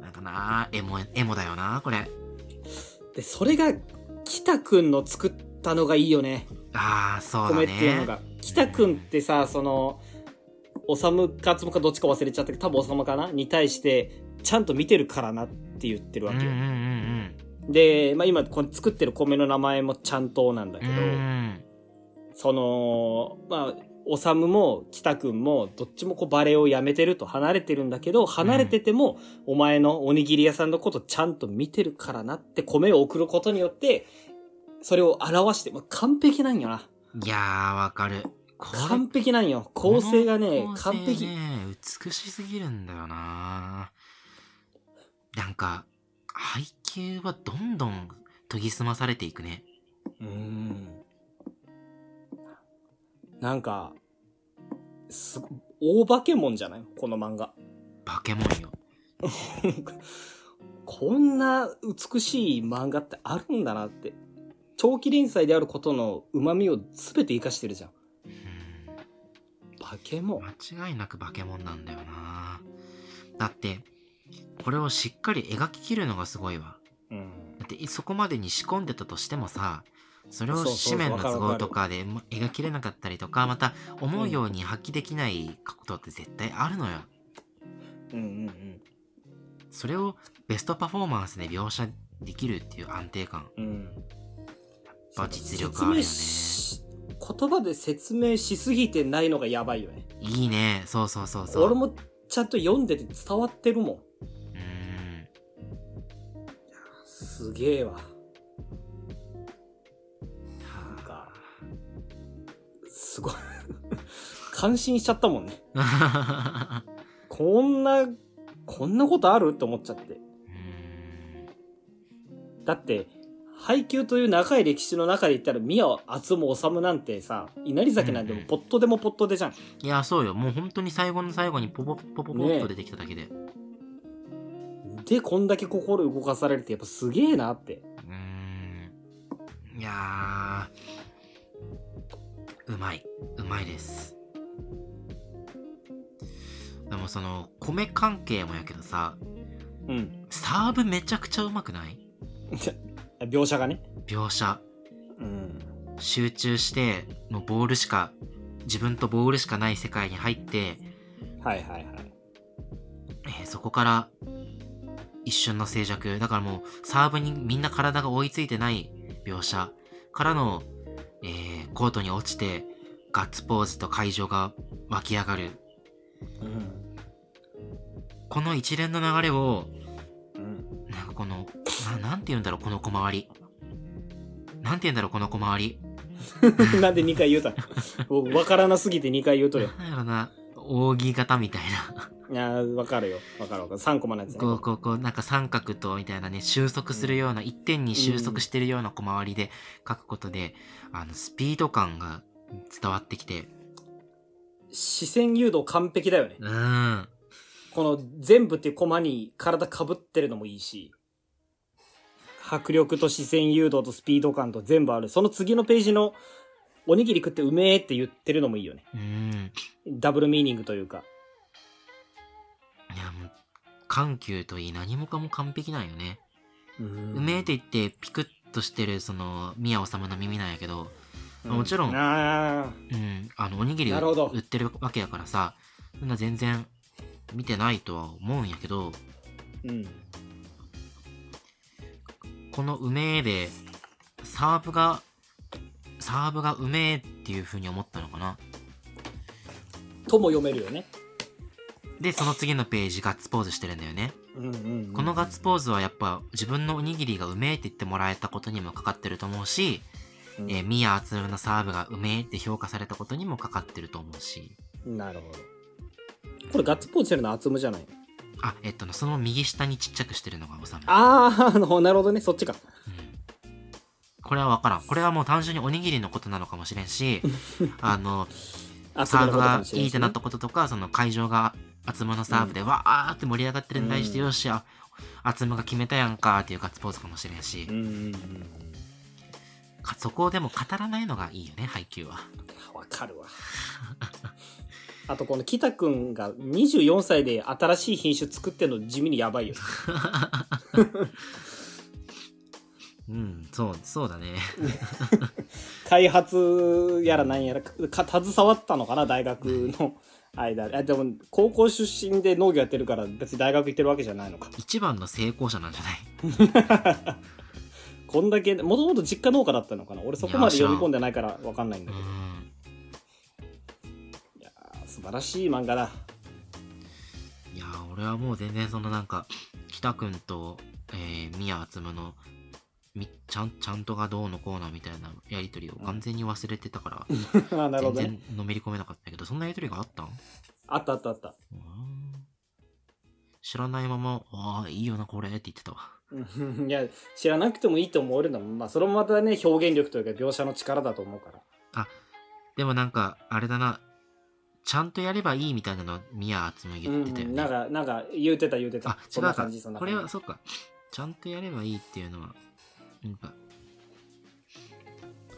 なんかなエモ、エモだよなこれ。で、それが、北くんの作ったのがいいよね。ああ、そうだ米ね。っていうのが。北くんってさ、その、おさむかつむかどっちか忘れちゃったけど、多分おさむかな？に対して、ちゃんと見てるからなって言ってるわけよ。うんうんうんで、まあ今、この作ってる米の名前もちゃんとなんだけうん。ど、うん。その、まあ、おさむも北くんもどっちもこうバレエをやめてると離れてるんだけど、離れてても、お前のおにぎり屋さんのことちゃんと見てるからなって米を送ることによって、それを表して、まあ、完璧なんよな。いやー、わかる。これ完璧なんよ。構成がね完璧。ね、美しすぎるんだよななんか、配球はどんどん研ぎ澄まされていくね。うーん。なんか、すご、大化け物じゃない？この漫画。バケモンよ。こんな美しい漫画ってあるんだなって。長期連載であることの旨味を全て活かしてるじゃん。うん化け物。間違いなくバケモンなんだよなだって、これをしっかり描き切るのがすごいわ。うん。だって、そこまでに仕込んでたとしてもさ、それを紙面の都合とかでま描ききれなかったりとか、また思うように発揮できないことって絶対あるのよ。うんうんうん。それをベストパフォーマンスで描写できるっていう安定感。うん。ぱ実力あるよね。言葉で説明しすぎてないのがやばいよね。いいね。そうそうそうそう。俺もちゃんと読んでて伝わってるもん。うーん。すげえわ。なんか、すごい。感心しちゃったもんね。こんな、こんなことある？って思っちゃって。だって、配給という長い歴史の中で言ったら、宮厚も治なんてさ、稲荷崎なんてもうポットでもポットでじゃん。いや、そうよ。もう本当に最後の最後にポポポポポッと出てきただけで。で、こんだけ心動かされるってやっぱすげえなって。うーん。いやー、うまい。うまいです。でもその、米関係もやけどさ、うん。サーブめちゃくちゃうまくない描写がね。描写。うん。集中して、もうボールしか、自分とボールしかない世界に入って、はいはいはい。えーそこから、一瞬の静寂。だからもう、サーブにみんな体が追いついてない描写からの、えーコートに落ちて、ガッツポーズと会場が湧き上がる。うん。この一連の流れを、うん。なんかこの、ななんて言うんだろう、この小回り。なんて言うんだろう、この小回り。なんで2回言うたのわからなすぎて2回言うとるよ。なんやろな、扇形みたいな。いやーわかるよ。わかるわかる。3コマのやつね。こう、こう、こう、なんか三角と、みたいなね、収束するような、一点に収束してるような小回りで書くことで、あの、スピード感が伝わってきて、視線誘導完璧だよね。うーん。この全部っていうコマに体被ってるのもいいし、迫力と視線誘導とスピード感と全部ある。その次のページのおにぎり食ってうめえって言ってるのもいいよね。うーん。ダブルミーニングというか。いや、もう、緩急といい何もかも完璧なんよね。ううめえって言ってピクッとしてるその宮治の耳なんやけど、もちろんあうん、あのおにぎりなるほど売ってるわけやからさそんな全然見てないとは思うんやけどーうん。この「うめえ」でサーブがサーブがうめえっていう風に思ったのかなとも読めるよね。でその次のページガッツポーズしてるんだよねうんうん、うん。このガッツポーズはやっぱ自分のおにぎりがうめえって言ってもらえたことにもかかってると思うし、うんえー、宮敦のサーブがうめえって評価されたことにもかかってると思うしなるほど。これガッツポーズしてるのは厚むじゃないあえっとその右下にちっちゃくしてるのがおさむあー、あの、なるほどね。そっちか。うんこれは分からんこれはもう単純におにぎりのことなのかもしれんし あのサーブがいいってなったこととかその会場が厚むのサーブでわーって盛り上がってるのに対して、うんよっしゃ厚むが決めたやんかっていうガッツポーズかもしれんし、うんうんうん。かそこをでも語らないのがいいよね配球はわかるわ。あとこの北くんが24歳で新しい品種作ってんの地味にやばいよ。うんそうそうだね。開発やらなんやらか携わったのかな大学の間。であでも高校出身で農業やってるから別に大学行ってるわけじゃないのか。一番の成功者なんじゃない？こんだけもともと実家農家だったのかな。俺そこまで読み込んでないからわかんないんだうけど素晴らしい漫画だ。いやー俺はもう全然そのなんか北くんと、えー、宮敦のみちゃんちゃんとがどうのこうのみたいなやりとりを完全に忘れてたから、あなるほ全然のめり込めなかったけどそんなやりとりがあったん？あったあったあった。うん知らないまま「ああいいよなこれ」って言ってたわ。うん。いや知らなくてもいいと思えるのもまあそれもまたね表現力というか描写の力だと思うから。でもなんかあれだなちゃんとやればいいみたいなの宮敦も言ってたよね、うん、なんかなんか言うてた言うてた。あ違そんなうか感じ。これはそっか。ちゃんとやればいいっていうのはなんか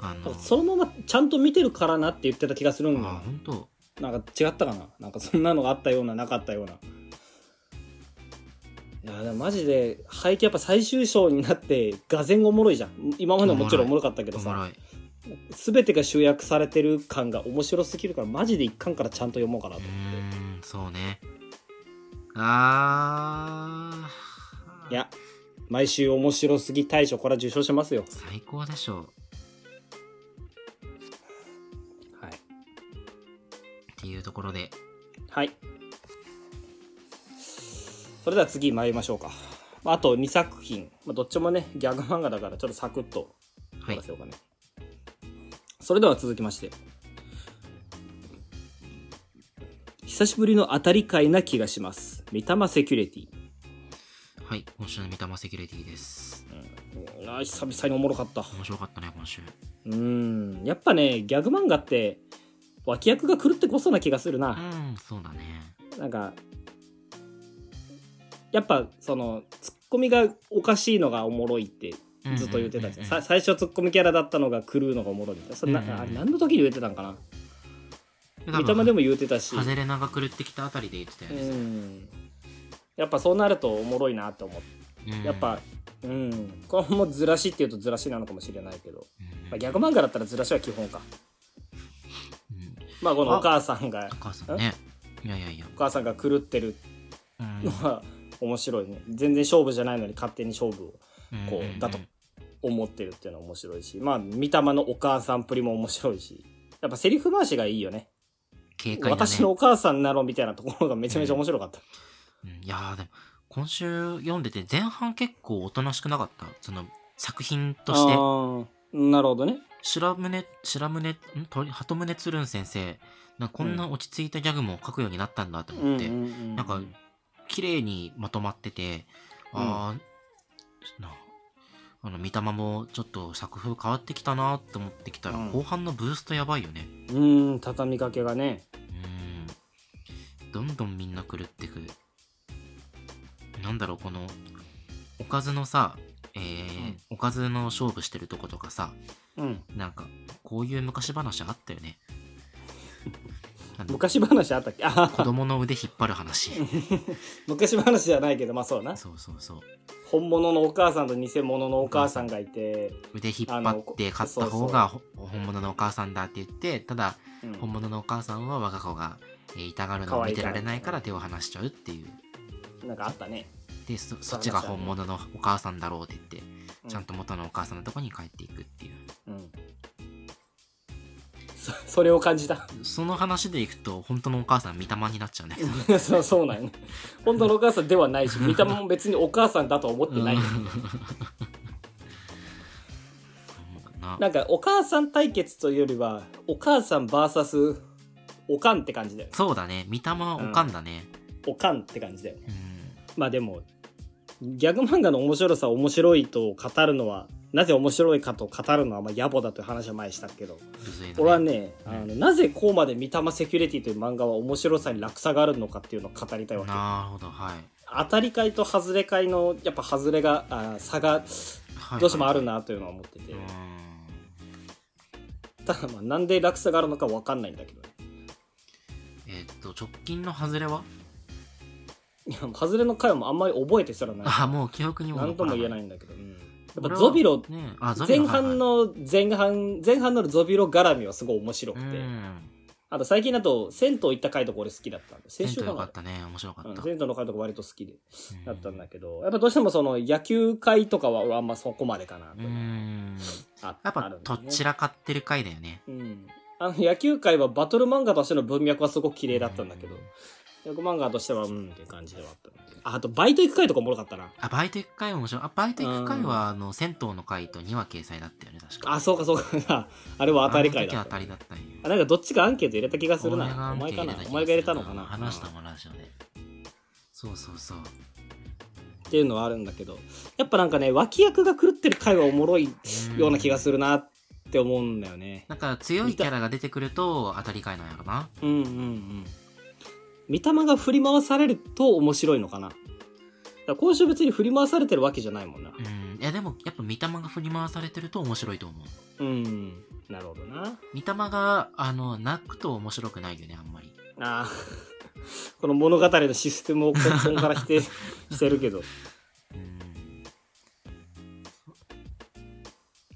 あのそのままちゃんと見てるからなって言ってた気がするんあ本当。なんか違ったかな？なんかそんなのがあったようななかったような。いやでもマジで背景やっぱ最終章になってがぜんおもろいじゃん。今までももちろんおもろかったけどさ全てが集約されてる感が面白すぎるからマジで一巻からちゃんと読もうかなうとーんそうね。あー。いや毎週面白すぎ大賞これは受賞しますよ。最高でしょう。はい。っていうところで。はい。それでは次参りましょうか。まああと2作品、まあ、どっちもねギャグ漫画だからちょっとサクッとはい話せようかね、それでは続きまして。久しぶりの当たり会な気がします。三玉セキュリティ。はい今週の三玉セキュリティです。うん。あー久々におもろかった。面白かったね今週。うん。やっぱねギャグ漫画って脇役が狂ってこそな気がするうな、んそうだね。なんかやっぱそのツッコミがおかしいのがおもろいってずっと言ってたじゃん,、さ最初ツッコミキャラだったのが狂うのがおもろいみた。いなそれな、うんあれ何の時に言ってたんかな？三三玉でも言ってたし。ハゼレナが狂ってきたあたりで言ってたようね、ん。やっぱそうなるとおもろいなと思って。うん。やっぱうん。これもずらしっていうとずらしなのかもしれないけど、うん。まあ、ギャグ漫画だったらずらしは基本か。うん。まあこのお母さんがお母さんね。いやいやいや。お母さんが狂ってるうんのは面白いね。全然勝負じゃないのに勝手に勝負をこうだと思ってるっていうのは面白いしまあ見た目のお母さんっぷりも面白いしやっぱセリフ回しがいいよね。ね。私のお母さんなのみたいなところがめちゃめちゃ面白かった、うん。いやーでも今週読んでて前半結構おとなしくなかった？その作品として。なるほどね。白宗白宗ん？鳥鳩宗つるん先生。なこんな落ち着いたギャグも書くようになったんだと思って、んなんか綺麗にまとまってて。ああ、なあの見たまもちょっと作風変わってきたなって思ってきたら、うん後半のブーストやばいよねうん畳みかけがねうんどんどんみんな狂ってく。なんだろう、この、おかずのさ、えーうんおかずの勝負してるとことかさ、うん。なんか、こういう昔話あったよね。昔話あったっけ？あ 子供の腕引っ張る話。昔話じゃないけど、まあそうな。そうそうそう。本物のお母さんと偽物のお母さんがいて、腕引っ張って勝った方がほ本物のお母さんだって言って、ただ、うん本物のお母さんは我が子が、えー痛がるのを見てられないから手を離しちゃうっていう。なんかあったね。で、そそっちが本物のお母さんだろうって言って、ちゃんと元のお母さんのとこに帰っていくっていう。うん。そ それを感じた。その話でいくと、本当のお母さん、見たまになっちゃうんだけど。そうそうなんよね。本当のお母さんではないし、見た目も別にお母さんだとは思ってない。うんななんかお母さん対決というよりは、お母さん VS おかんって感じだよね。そうだね。見たまおかんだね。おかんって感じだよね。うん。まあでも、ギャグ漫画の面白さ面白いと語るのは、なぜ面白いかと語るのはまあ野暮だという話は前にしたけど、俺はね、あの、なぜこうまで三玉セキュリティという漫画は面白さに落差があるのかっていうのを語りたいわけ。なるほど、はい。当たり会と外れ会の、やっぱ外れが、あ差がはいどうしてもあるなというのは思ってて。うんただまあなんで落差があるのかわかんないんだけどね。えーっと、直近の外れは？いや、外れの回もあんまり覚えてすらない。あ、もう記憶にもなんとも言えい。ないんだけど。うんやっぱゾビロ、ね、前半の、前半、前半のゾビロ絡みはすごい面白くて。あと最近だと、銭湯行った回とか俺好きだったんで。先週銭湯かなよかったね。面白かった。うん銭湯の回とか割と好きで、うんだったんだけど、やっぱどうしてもその野球回とかは俺あんまそこまでかなとう。ん。あやっぱあるん、だよねとっちらかってる回だよね。うん。あの野球界はバトル漫画としての文脈はすごく綺麗だったんだけど、ギャグ漫画としてはうんっていう感じではあったああとバイト行く回とかおもろかったな。あ、バイト行く回面白い。あ、バイト行く回は、あの、銭湯の回と2話掲載だったよね、確か。あ、そうかそうか。あれは当たり回だった。あの時は当たりだったなんかどっちかアンケート入れた気がするな。お前かなお前が入れたのかな話したもん、ラジオで。そうそうそう。っていうのはあるんだけど、やっぱなんかね、脇役が狂ってる回はおもろいような気がするなって思うんだよね。なんか強いキャラが出てくると当たり回なんやろな。うんうんうん。見た目が振り回されると面白いのかな。だ今週別に振り回されてるわけじゃないもんな。うん。いやでも、やっぱ見た目が振り回されてると面白いと思う。うん。なるほどな。見た目が、あの、泣くと面白くないよね、あんまり。ああ。この物語のシステムを根本から否定 してるけど。うん。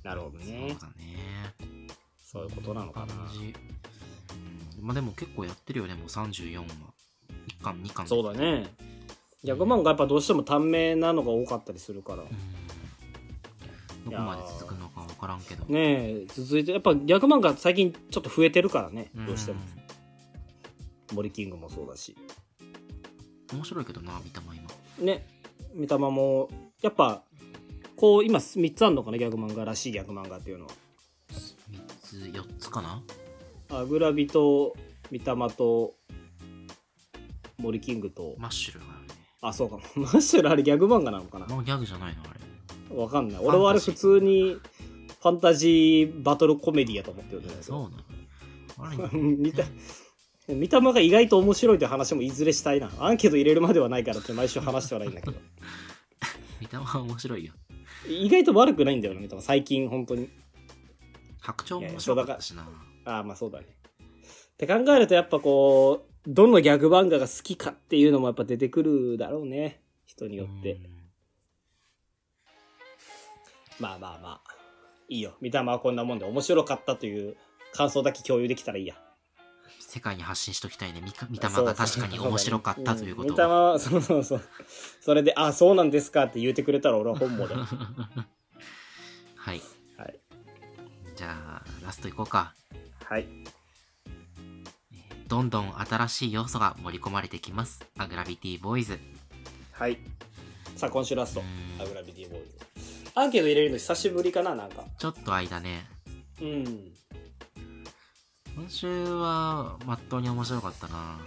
なるほどねそう。だね。そういうことなのかな。まあでも結構やってるよね、もう34話。1巻、2巻。そうだね。ギャグ漫画やっぱどうしても短命なのが多かったりするから。うん。どこまで続くのか分からんけど。ねえ、続いて、やっぱギャグ漫画最近ちょっと増えてるからね。どうしても。森キングもそうだし。うん。面白いけどな、見た目今。ね。見たまも、やっぱ、こう、今3つあるのかな、ギャグ漫画らしいギャグ漫画っていうのは。3つ、4つかな？あグラビと、見たまと、森キングと、マッシュルがあるね。あ、そうか。マッシュルあれギャグ漫画なのかな？もうギャグじゃないのあれ。わかんない。俺はあれ普通に、ファンタジーバトルコメディやと思ってるんだけそうど。なのあれ、見た、見た目が意外と面白いという話もいずれしたいな。アンケート入れるまではないからって毎週話してはないんだけど。見た目は面白いよ。意外と悪くないんだよね、見た目。最近本当に。白鳥も面白かったしな。ああ、まあそうだね。って考えるとやっぱこう、どのギャグ漫画が好きかっていうのもやっぱ出てくるだろうね。人によって。うんまあまあまあ。いいよ。見た目はこんなもんで面白かったという感想だけ共有できたらいいや。世界に発信しときたいね。見か見た目が確かに面白かったということん見た目は、そうそうそう。それで、あ、そうなんですかって言ってくれたら俺は本望だよ。はい。はい。じゃあ、ラストいこうか。はい。どんどん新しい要素が盛り込まれてきます。アグラビティボーイズ。はい。さあ、今週ラストう。んアグラビティボーイズ。アンケート入れるの久しぶりかな、なんか。ちょっと間ね。うん。今週は、まっとうに面白かったな。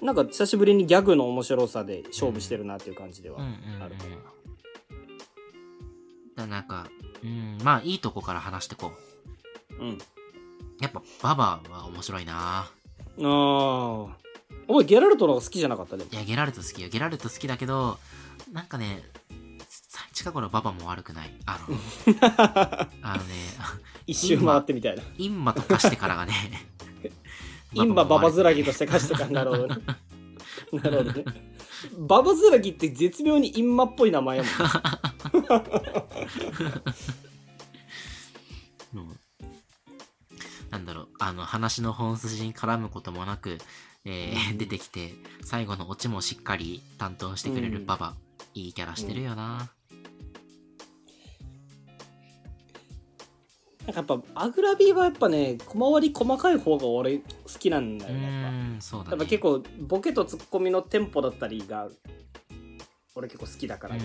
なんか久しぶりにギャグの面白さで勝負してるなっていう感じでは。あるかな。だなんか、うん、まあいいとこから話してこう。うん。やっぱ、ババは面白いな。ああ。面お前ゲラルトの方が好きじゃなかった？でも。いや、ゲラルト好きよ。ゲラルト好きだけど、なんかね、さ近頃ババも悪くない。あの、あのね、一周回ってみたいな。インマとかしてからがね、インバババズラギとしして貸してかなるほどね。なるほどね。ババズラギって絶妙にインマっぽい名前やもんなんだろう、あの、話の本筋に絡むこともなく、えーうん。出てきて、最後のオチもしっかり担当してくれるうん。ババ、いいキャラしてるよな。なんかやっぱアグラビーはやっぱね小回り細かい方が俺好きなんだうよねやっぱ。ーん、そうだね。やっぱ結構ボケとツッコミのテンポだったりが俺結構好きだから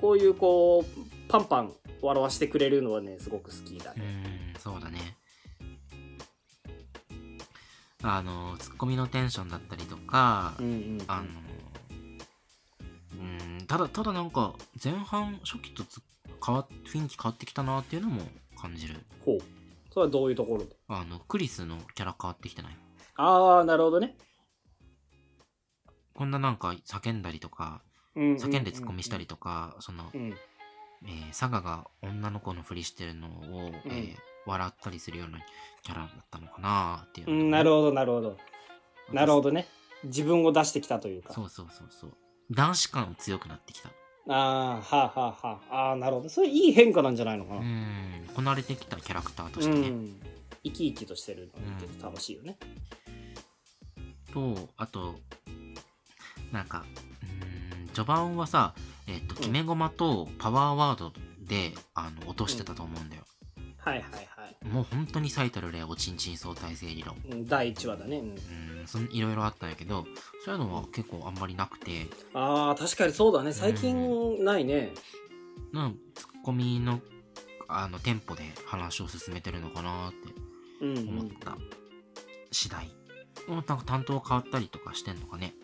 こういうこうパンパン笑わしてくれるのはねすごく好きだうん、うねん、そうだね。あの、ツッコミのテンションだったりとか、うんうんあの、うん、ただ、ただなんか、前半、初期とつ変わっ雰囲気変わってきたなっていうのも感じる。ほう。それはどういうところで？あの、クリスのキャラ変わってきてない？ああなるほどね。こんななんか叫んだりとか、叫叫んでツッコミしたりとか、その、うん。えー、サガが女の子のふりしてるのを、えー笑ったりするようなキャラだったのかなっていうね、うんなるほどなるほど。なるほどね。自分を出してきたというか。そうそうそうそう。男子感強くなってきた。ああはあはあはあ。ああなるほど。それいい変化なんじゃないのかな。うん。こなれてきたキャラクターとうしてね。ん。生き生きとしてるの見てて楽しいよね。と、あと、なんか、うん、序盤はさ、えっ、と、決め駒とパワーワードで、あの、落としてたと思うんだよ。はいはいはいもう本当に最たる例、おちんちん相対性理論。うん第1話だね、うんいろいろあったんやけど、そういうのは結構あんまりなくて、ああ確かにそうだね最近ないねなんツッコミの、あの、テンポで話を進めてるのかなってうん、う思っん、た次第。もうなんか担当変わったりとかしてんのかね。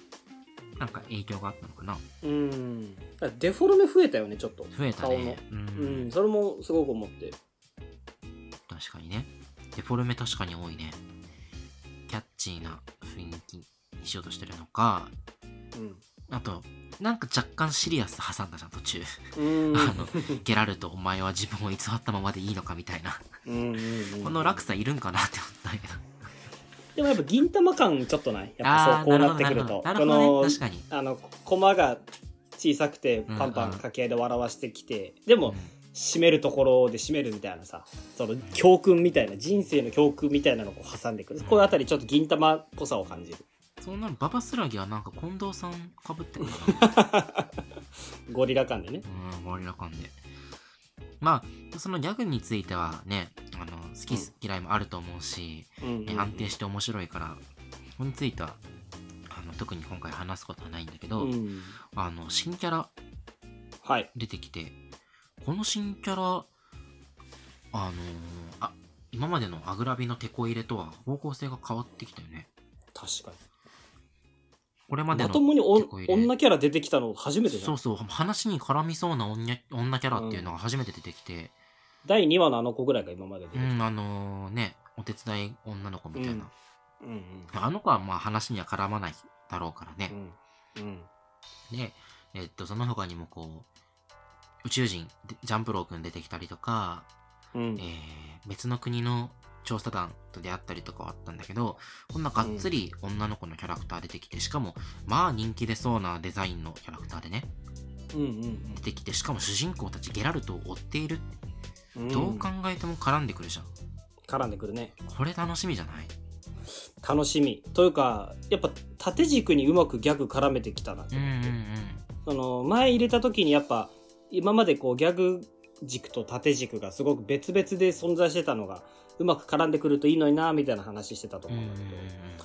なんか影響があったのかな。うんデフォルメ増えたよねちょっと増えたね。う。うんんそれもすごく思って確かにね。デフォルメ確かに多いね。キャッチーな雰囲気にしようとしてるのか、うんあと、なんか若干シリアス挟んだじゃん、途中。うん あの、ゲラルト、お前は自分を偽ったままでいいのかみたいな。うんうんうんこの落差いるんかなって思ったけど。でもやっぱ銀玉感ちょっとない？やっぱそうこうなってくるとなるるほどこのね確かに。あのコマが小さくてパンパン掛け合いで笑わしてきて、でも締めるところで締めるみたいなさその教訓みたいな人生の教訓みたいなのを挟んでくる。こういうあたりちょっと銀玉っぽさを感じる。そんなのババスラギはなんか近藤さんかぶってるか ゴリラ感でね。な。うん、ゴリラ感で。まあ、そのギャグについてはね、あの、好き嫌いもあると思うし、安定して面白いから、これについては、あの、特に今回話すことはないんだけど、うん。あの、新キャラはい。出てきて、この新キャラ、あのーあ、今までのアグラビのテこ入れとは方向性が変わってきたよね。確かこれまでのにまともに女キャラ出てきたの初めてじゃそうんそう、話に絡みそうな女女キャラっていうのが初めて出てきて、第2話のあの子ぐらいが今まで出てきた。うん、あのね、お手伝い女の子みたいな。うん。うんあの子はまあ話には絡まないだろうからね。うん。うん。で、えっと、その他にもこう、宇宙人、でジャンプロー君出てきたりとか、うん。えー別の国の調査団と出会ったりとかはあったんだけど、こんながっつり女の子のキャラクター出てきて、しかも、まあ人気出そうなデザインのキャラクターでね、うんうん出てきて、しかも主人公たちゲラルトを追っている。うん。どう考えても絡んでくるじゃん。絡んでくるね。これ楽しみじゃない？楽しみ。というかやっぱ縦軸にうまくギャグ絡めてきたなってうんうん思って、うん。その前入れた時にやっぱ今までこうギャグ軸と縦軸がすごく別々で存在してたのがうまく絡んでくるといいのになみたいな話してたと思うんだけど、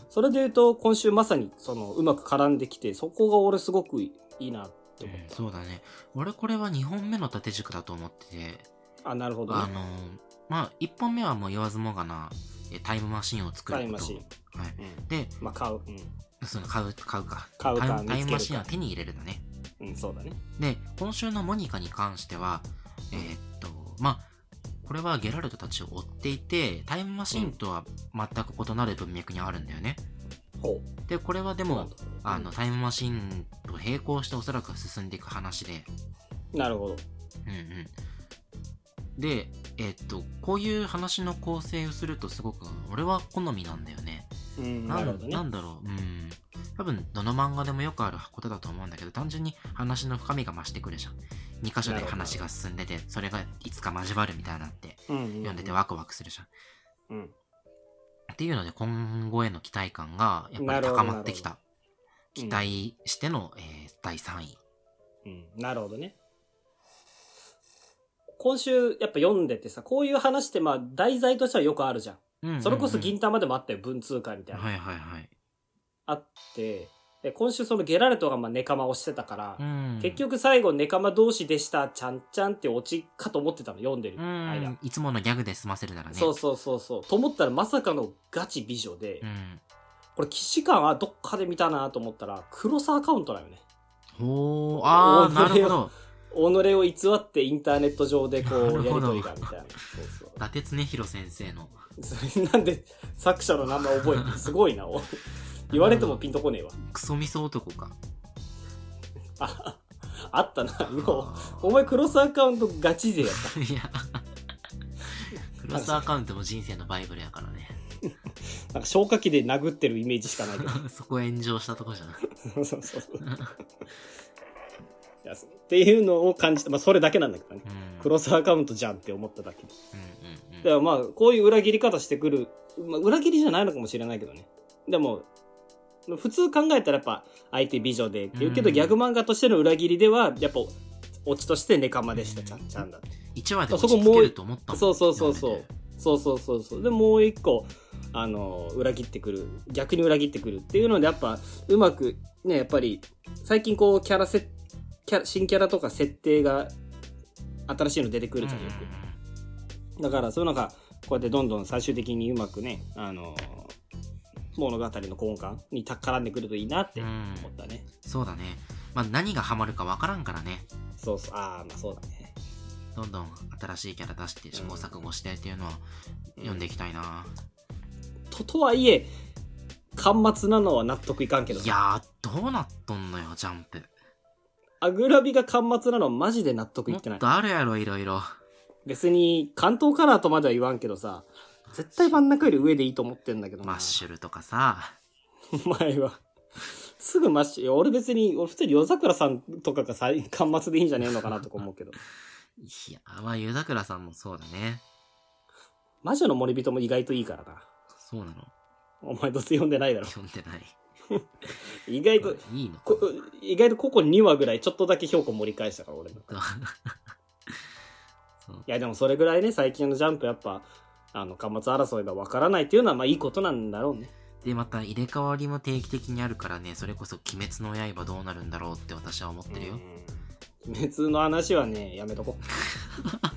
それで言うと今週まさにそのうまく絡んできてそこが俺すごくいいなって思っうんた、そうだね。俺これは2本目の縦軸だと思ってて、あなるほどねあのーまあ、1本目はもう言わずもがな、えタイムマシンを作ること。タイムマシン、はい。うん、で、まあ買ううん、その買う、買うか。買うかタイムタイムマシンは手に入れるだね。うん、そうだねで、今週のモニカに関しては、えーっと、まあ、これはゲラルトたちを追っていて、タイムマシンとは全く異なる文脈にあるんだよね。ほで、これはでう。も、あの、タイムマシンと並行しておそらく進んでいく話で、なるほど。うんうん。で、えっと、こういう話の構成をするとすごく、俺は好みなんだよね。うん、なるほどね。なんだろう、うん。多分、どの漫画でもよくあることだと思うんだけど、単純に話の深みが増してくるじゃん。2箇所で話が進んでて、それがいつか交わるみたいになって、うんうんうん読んでてワクワクするじゃん。うん。っていうので、今後への期待感がやっぱり高まってきた。期待しての、えー第3位。うん、なるほどね。今週やっぱ読んでてさ、こういう話ってまあ題材としてはよくあるじゃん。うんうんうんそれこそ銀玉でもあったよ、文通会みたいな。はいはいはい。あって、で今週そのゲラルトがまあネカマをしてたから、うん結、局最後ネカマ同士でした、ちゃんちゃんってオチかと思ってたの、読んでるう間。ん、いつものギャグで済ませるならね。そうそうそうそう。と思ったらまさかのガチ美女で、うん。これ騎士官はどっかで見たなと思ったら、クロスアカウントだよね。ほー、あー、なるほど。己を偽ってインターネット上でこう、やりとりがみたいな。そうそう。伊達恒弘先生の。なんで作者の名前覚えてるすごいな。お言われてもピンとこねえわ。クソミソ男か。あ、あったな。よあうお前クロスアカウントガチ勢やっ いや。クロスアカウントも人生のバイブルやからね。なんか消火器で殴ってるイメージしかないけど。そこ炎上したとこじゃない。そうそうそう。いやっていうのを感じた。まあそれだけなんだけどね。うん。クロスアカウントじゃんって思っただけで。うんうんうんだからまあ、こういう裏切り方してくる。まあ、裏切りじゃないのかもしれないけどね。でも、普通考えたらやっぱ、相手美女でっていうけど、うんギャグ漫画としての裏切りでは、やっぱ、オチとしてネカマでした、ちゃんちゃんだって。1話で落ち着けると思ったもんそうそうそうそう。そうそうそうそう。で、もう一個、あの、裏切ってくる。逆に裏切ってくるっていうので、やっぱ、うまく、ね、やっぱり、最近こう、キャラせ、キャラ、新キャラとか設定が、新しいの出てくるじゃん、よく。だからそういうのがこうやってどんどん最終的にうまくね、あの物語の根幹にた絡んでくるといいなってうん思ったね。そうだね。まあ何がハマるかわからんからね。そうそう、ああ、まあそうだね。どんどん新しいキャラ出して試行錯誤してっていうのは読んでいきたいな。と、とはいえ、巻末なのは納得いかんけどいやー、どうなっとんのよ、ジャンプ。アグラビが巻末なのはマジで納得いもってっない。とあるやろ、いろいろ。別に関東カラーとまでは言わんけどさ、絶対真ん中より上でいいと思ってんだけどな。マッシュルとかさ。お前は。すぐマッシュ、いや俺別に、俺普通に夜桜さんとかが最巻末でいいんじゃねえのかなとか思うけど。いや、まあ、湯桜さんもそうだね。魔女の森人も意外といいからな。そうなの。お前どうせ読んでないだろ。読んでない。意外と、いいの意外とここ2話ぐらいちょっとだけ評価盛り返したから俺の。いやでもそれぐらいね、最近のジャンプやっぱ、あの、巻末争いがわからないっていうのはまあいいことなんだろうね。で、また入れ替わりも定期的にあるからね、それこそ鬼滅の刃どうなるんだろうって私は思ってるよ。うん。鬼滅の話はね、やめとこ。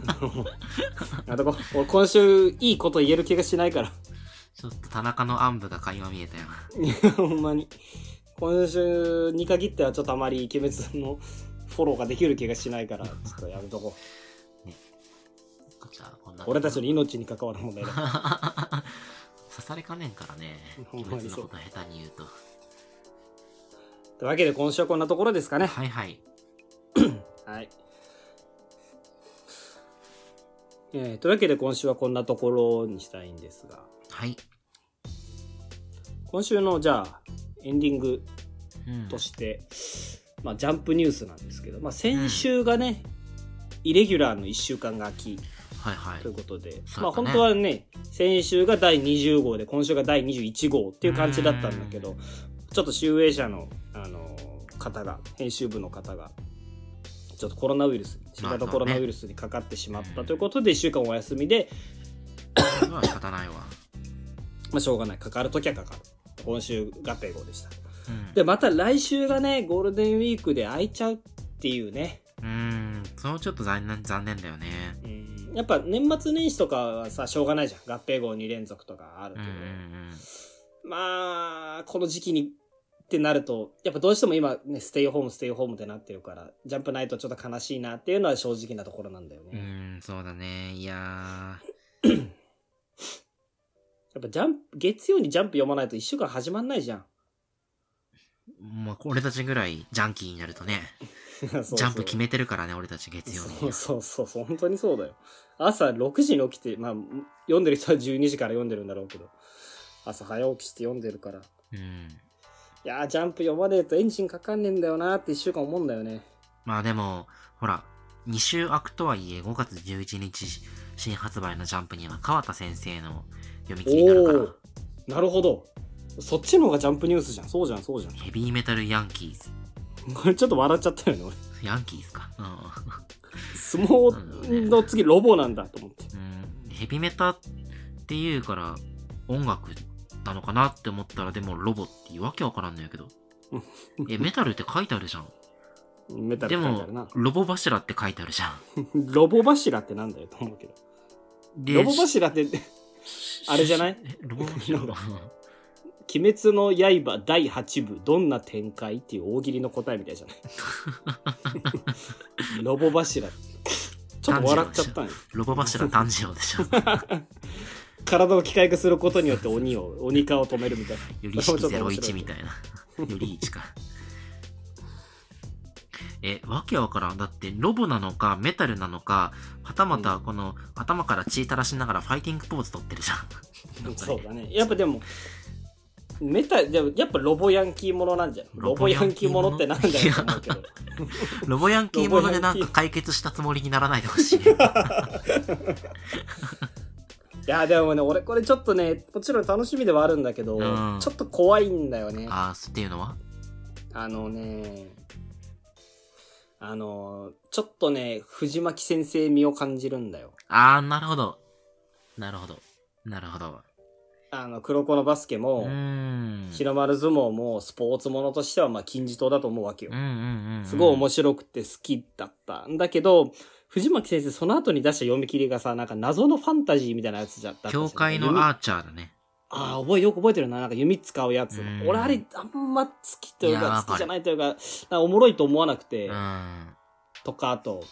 やめとこ。俺今週いいこと言える気がしないから。ちょっと田中の暗部が垣間見えたよ。いや、ほんまに。今週に限ってはちょっとあまり鬼滅のフォローができる気がしないから、ちょっとやめとこじゃあ、こんなう。俺たちの命に関わる問題だ。刺されかねんからね。鬼滅のこと下手に言うと。というわけで今週はこんなところですかね。はいはい。はい。えーというわけで今週はこんなところにしたいんですが、はい。今週のじゃあエンディングうんとして、まあジャンプニュースなんですけど、まあ先週がね、イレギュラーの1週間が空きはいはいという。ことで、ねまあ本当はね、先週が第20号で今週が第21号っていう感じだったんだけど、ちょっと集英社の、あの方が、編集部の方が、ちょっとコロナウイルス、新型コロナウイルスにかかってしまったということで、1週間お休みで、それは仕方ないわ。まあしょうがない。かかるときはかかる。今週合併号でした。うん。で、また来週がね、ゴールデンウィークで空いちゃうっていうね。うーん、そのちょっと残念、残念だよね。うんやっぱ年末年始とかはさ、しょうがないじゃん。合併号2連続とかあるけど。まあ、この時期にってなると、やっぱどうしても今ね、ステイホーム、ステイホームってなってるから、ジャンプないとちょっと悲しいなっていうのは正直なところなんだようね。ーん、そうだね。いや やっぱジャンプ、月曜にジャンプ読まないと一週間始まんないじゃん。もう俺たちぐらいジャンキーになるとね、ジャジャンプ決めてるからね、俺たち月曜そうに。そうそうそう、本当にそうだよ。朝6時に起きて、まあ、読んでる人は12時から読んでるんだろうけど、朝早起きして読んでるから。いうん。やー、ジャンプ読まねえとエンジンかかんねえんだよなーって一週間思うんだよね。まあでも、ほら、2週空くとはいえ5月11日新発売のジャンプには川田先生の読み切りになるからなるほど。そっちの方がジャンプニュースじゃん。そうじゃん、そうじゃん。ヘビーメタルヤンキーズ。こ れちょっと笑っちゃったよね、俺。ヤンキーズか。う相撲の次ロボなんだと思って。ん。うん、ヘビメタっていうから音楽なのかなって思ったらでもロボっていうわけわからんのやけど。え、メタルって書いてあるじゃん。メタルでも。ロボ柱って書いてあるじゃん。ロボ柱ってなんだよと思うけど。でロボ柱って、あれじゃない？えロボ柱 鬼滅の刃第8部どんな展開っていう大喜利の答えみたいじゃない？ロボ柱。ちょっと笑っちゃったんよ。ロボ柱炭治郎でしょ。体を機械化することによって鬼を、鬼化を止めるみたいな。より式01みたいな。より1か。え、わけわからん。だって、ロボなのか、メタルなのか、はたまた、この、頭から血垂らしながらファイティングポーズ取ってるじゃん。そうだね。やっぱでも、メタ、やっぱロボヤンキーものなんじゃん。ロボヤンキーもののってなんだよと思うけど。ロボヤンキーものでなんか解決したつもりにならないでほしい。いや、でもね、俺これちょっとね、もちろん楽しみではあるんだけど、うんちょっと怖いんだよね。あーっていうのは？あのね、あの、ちょっとね、藤巻先生味を感じるんだよ。あー、なるほど。なるほど。なるほど。あの、黒子のバスケうも。日の丸相撲もスポーツものとしてはまあ金字塔だと思うわけよ。すごい面白くて好きだった。んだけど、藤巻先生その後に出した読み切りがさ、なんか謎のファンタジーみたいなやつじゃった教会の弓アーチャーだね。ああ、覚え、よく覚えてるな。なんか弓使うやつうん。俺あれ、あんま好きというか、好きじゃないというか、かおもろいと思わなくて、うん。とか、あと、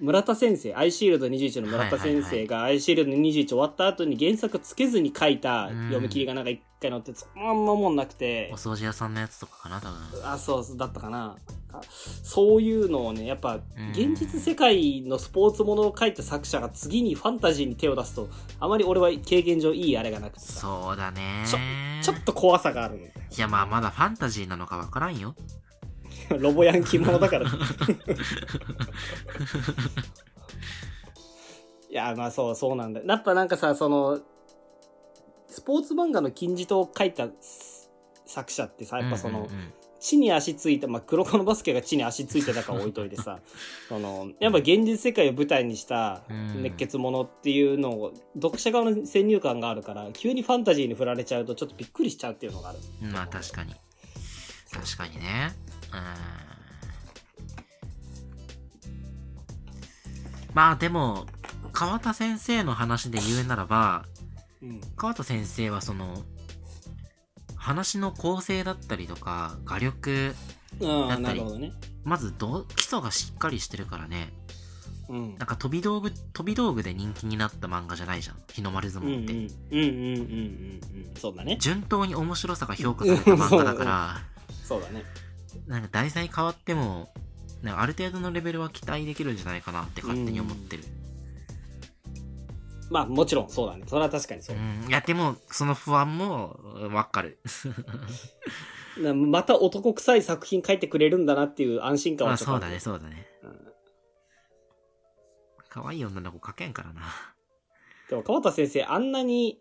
村田先生、アイシールド21の村田先生がアイシールド21終わった後に原作つけずに書いた読み切りがなんか一回載って、そのまんまもんなくてお、掃除屋さんのやつとかかな、多分。あ、そうだったかな。あそういうのをね、やっぱ、現実世界のスポーツものを書いた作者が次にファンタジーに手を出すと、あまり俺は経験上いいあれがなくてさ、そうだねちょちょっと怖さがある。いや、まあ、まだファンタジーなのかわからんよ。ロボヤンキーものだから。いや、まあそう、そうなんだよ。やっぱなんかさ、その、スポーツ漫画の金字塔を書いた作者ってさ、やっぱその、うんうんうん地に足ついた、まあ、黒子のバスケが地に足ついてたか置いといてさ、その、やっぱ現実世界を舞台にしたうん熱血ものっていうのを、読者側の先入観があるから、急にファンタジーに振られちゃうとちょっとびっくりしちゃうっていうのがある。まあ、確かに。確かにね。うん。まあ、でも、川田先生の話で言うならば、うん。川田先生はその、話の構成だったりとか、画力、だったりね。まずど基礎がしっかりしてるからね。うんなんか飛び道具、飛び道具で人気になった漫画じゃないじゃん。日の丸相うんうん撲って。うんうんうんうんうんそうだね順当に面白さが評価された漫画だから、そうだねなんか題材変わっても、なんかある程度のレベルは期待できるんじゃないかなって勝手に思ってる。まあもちろんそうだねそれは確かにそうう、ん。いや、でも、その不安もうんわかる。なまた男臭い作品書いてくれるんだなっていう安心感まはちょっとるあそうだね、そうだね。うん可愛い女の子描けんからな。でも川田先生あんなに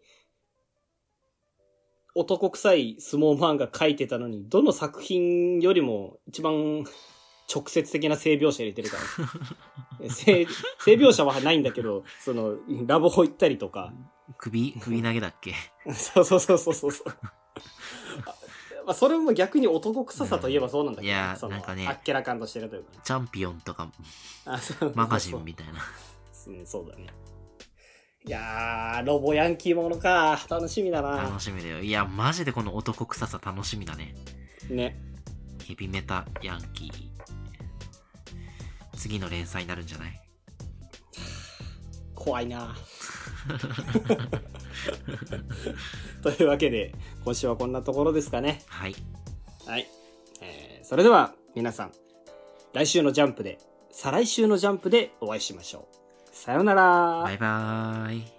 男臭い相撲漫画書いてたのにどの作品よりも一番直接的な性描写入れてるから 性性描写はないんだけどそのラブホ行ったりとか首、首投げだっけ？そうそうそうそうそう。まあ、それも逆に男臭さといえばそうなんだけど、いやそのなんかねあっけらかんとしてるというか。チャンピオンとかマガジンみたいな。そうだね。いやー、ロボヤンキーものか。楽しみだな楽。しみだよ。いや、マジでこの男臭さ楽しみだね。ね。ヘビメタヤンキー。次の連載になるんじゃない？怖いな。というわけで、今週はこんなところですかね。はい。はい。それでは皆さん、来週のジャンプで、再来週のジャンプでお会いしましょう。さようなら。バイバイ。